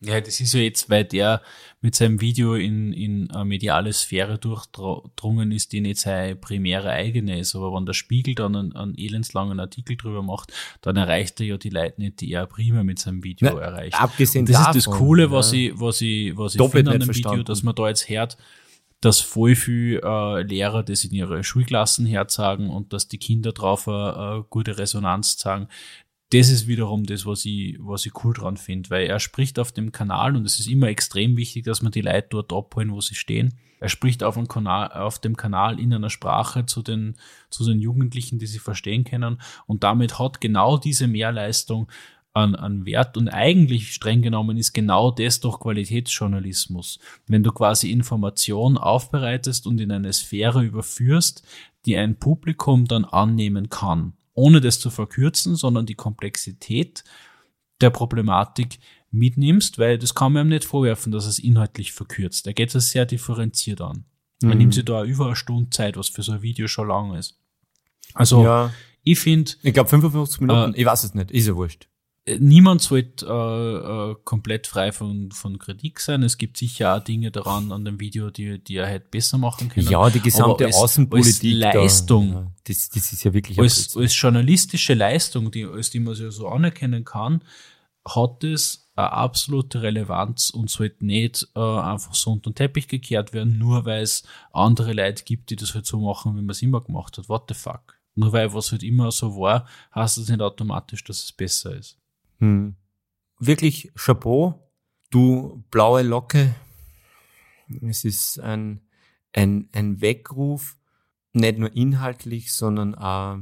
Ja, das ist ja jetzt, weil der mit seinem Video in, in eine mediale Sphäre durchdrungen ist, die nicht seine primäre eigene ist. Aber wenn der Spiegel dann einen, einen elendslangen Artikel drüber macht, dann erreicht er ja die Leute nicht, die er prima mit seinem Video Na, erreicht. Abgesehen Und das davon, ist das Coole, was ja. ich, was ich, was ich Doppelt finde an dem Video, dass man da jetzt hört, dass voll viel äh, Lehrer das in ihre Schulklassen herzagen und dass die Kinder drauf eine, gute Resonanz zeigen. Das ist wiederum das, was ich, was ich cool dran finde, weil er spricht auf dem Kanal und es ist immer extrem wichtig, dass man die Leute dort abholen, wo sie stehen. Er spricht auf, dem Kanal, auf dem Kanal in einer Sprache zu den, zu den Jugendlichen, die sie verstehen können und damit hat genau diese Mehrleistung an, an Wert und eigentlich streng genommen ist genau das doch Qualitätsjournalismus. Wenn du quasi Information aufbereitest und in eine Sphäre überführst, die ein Publikum dann annehmen kann, ohne das zu verkürzen, sondern die Komplexität der Problematik mitnimmst, weil das kann man ihm nicht vorwerfen, dass es inhaltlich verkürzt. Er geht es sehr differenziert an. Er Mhm. nimmt sich da über eine Stunde Zeit, was für so ein Video schon lang ist. Also, Ja, ich finde, ich glaube 55 Minuten, Äh, ich weiß es nicht, ist ja wurscht. Niemand sollte äh, äh, komplett frei von, von Kritik sein. Es gibt sicher auch Dinge daran an dem Video, die, die er hätte besser machen können. Ja, die gesamte als- Außenpolitik. als Leistung. Da, ja, das, das ist ja wirklich als, als journalistische Leistung, die, als die man ja so anerkennen kann, hat es eine absolute Relevanz und sollte nicht äh, einfach so unter den Teppich gekehrt werden, nur weil es andere Leute gibt, die das halt so machen, wie man es immer gemacht hat. What the fuck? Nur weil was halt immer so war, heißt das nicht automatisch, dass es besser ist. Hm. Wirklich Chapeau, du blaue Locke. Es ist ein, ein, ein Weckruf, nicht nur inhaltlich, sondern auch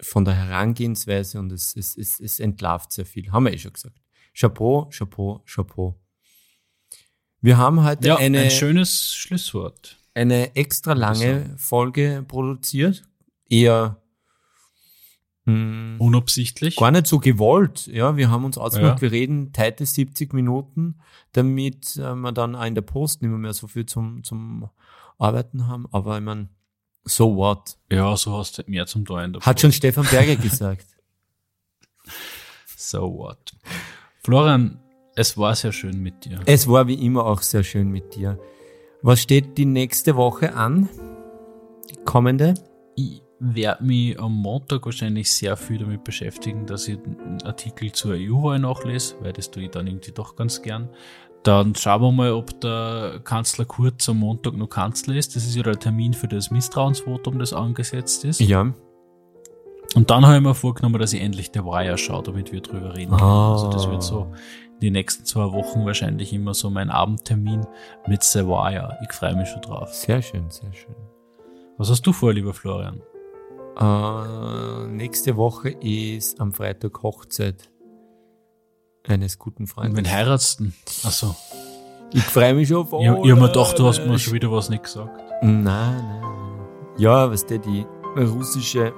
von der Herangehensweise und es, es, es, es entlarvt sehr viel. Haben wir eh schon gesagt. Chapeau, Chapeau, Chapeau. Wir haben heute Ja, eine, ein schönes Schlusswort. eine extra lange Folge produziert. Eher mh, Unabsichtlich. gar nicht so gewollt. Ja, wir haben uns ausgemacht, Ja. wir reden teite 70 Minuten, damit äh, wir dann auch in der Post nicht mehr, so viel zum, zum Arbeiten haben. Aber ich meine, so what? Ja, so hast du halt mehr zum Tun. Hat schon Stefan Berger gesagt. So what? Florian, es war sehr schön mit dir. Es war wie immer auch sehr schön mit dir. Was steht die nächste Woche an? Die kommende? Ich werde mich am Montag wahrscheinlich sehr viel damit beschäftigen, dass ich einen Artikel zur EU-Wahl nachlese, weil das tue ich dann irgendwie doch ganz gern. Dann schauen wir mal, ob der Kanzler Kurz am Montag noch Kanzler ist. Das ist ja der Termin für das Misstrauensvotum, das angesetzt ist. Ja. Und dann habe ich mir vorgenommen, dass ich endlich The Wire schaue, damit wir drüber reden. können. Ah. Also das wird so die nächsten zwei Wochen wahrscheinlich immer so mein Abendtermin mit The Wire. Ich freue mich schon drauf. Sehr schön, sehr schön. Was hast du vor, lieber Florian? Äh, nächste Woche ist am Freitag Hochzeit eines guten Und Freundes. wenn heiratst du? Achso. Ich freue mich schon auf Ich, ich hab mir gedacht, du hast mir schon wieder was nicht gesagt. Nein, nein, nein. Ja, was der die russische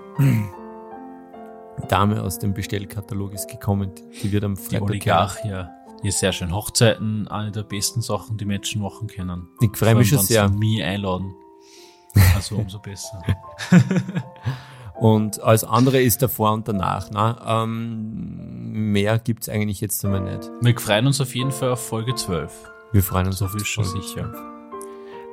Dame aus dem Bestellkatalog ist gekommen. Die wird am Die Freitag. Oligarch, ja. Ja, sehr schön. Hochzeiten, eine der besten Sachen, die Menschen machen können. Ich freue mich schon sehr. mich einladen. Also umso besser. Und alles andere ist davor und danach. Ne? Ähm, mehr gibt's eigentlich jetzt einmal nicht. Wir freuen uns auf jeden Fall auf Folge 12. Wir freuen uns So auf schon Folge. sicher.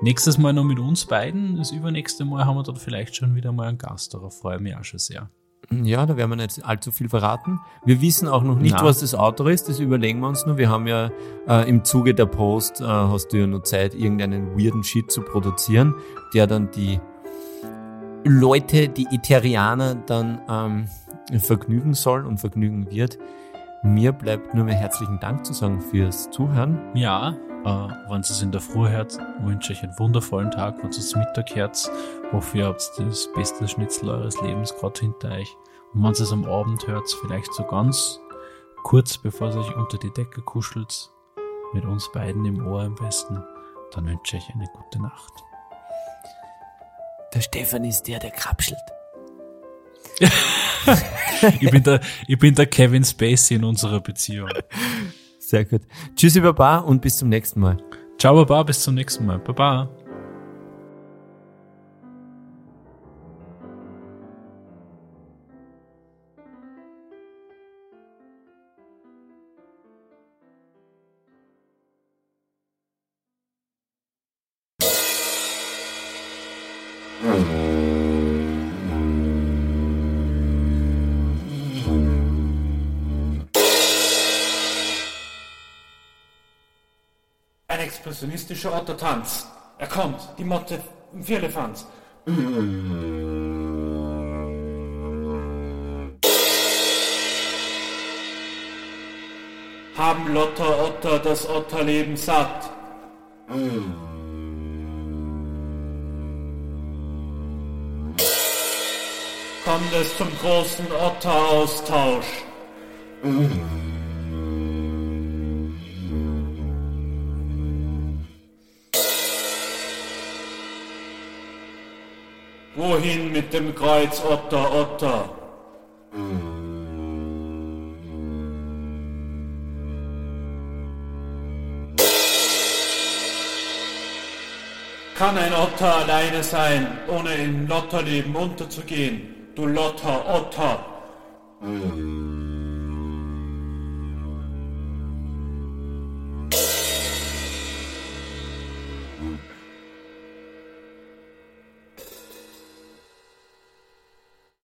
Nächstes Mal noch mit uns beiden. Das übernächste Mal haben wir dann vielleicht schon wieder mal einen Gast. Darauf freue ich mich auch schon sehr. Ja, da werden wir nicht allzu viel verraten. Wir wissen auch noch nicht, Na. was das Auto ist, das überlegen wir uns nur. Wir haben ja äh, im Zuge der Post, äh, hast du ja nur Zeit, irgendeinen weirden Shit zu produzieren, der dann die Leute, die Eterianer dann ähm, vergnügen soll und vergnügen wird. Mir bleibt nur mehr herzlichen Dank zu sagen fürs Zuhören. Ja, äh, wenn es in der Früh hört, wünsche ich euch einen wundervollen Tag. Wenn es Mittag hört, hoffe ihr habt das beste Schnitzel eures Lebens gerade hinter euch. Und wenn es am Abend hört, vielleicht so ganz kurz, bevor ihr euch unter die Decke kuschelt, mit uns beiden im Ohr am besten, dann wünsche ich euch eine gute Nacht. Der Stefan ist der, der krapschelt. Ich bin der, ich bin der Kevin Spacey in unserer Beziehung. Sehr gut. Tschüssi, Baba und bis zum nächsten Mal. Ciao, Baba, bis zum nächsten Mal. Baba. Expressionistischer Ottertanz. Er kommt, die Motte im Vierlefanz. Haben Lotter Otter das Otterleben satt. Kommt es zum großen Otteraustausch. Wohin mit dem Kreuz Otter Otter? Kann ein Otter alleine sein, ohne im Lotterleben unterzugehen? Du Lotter Otter!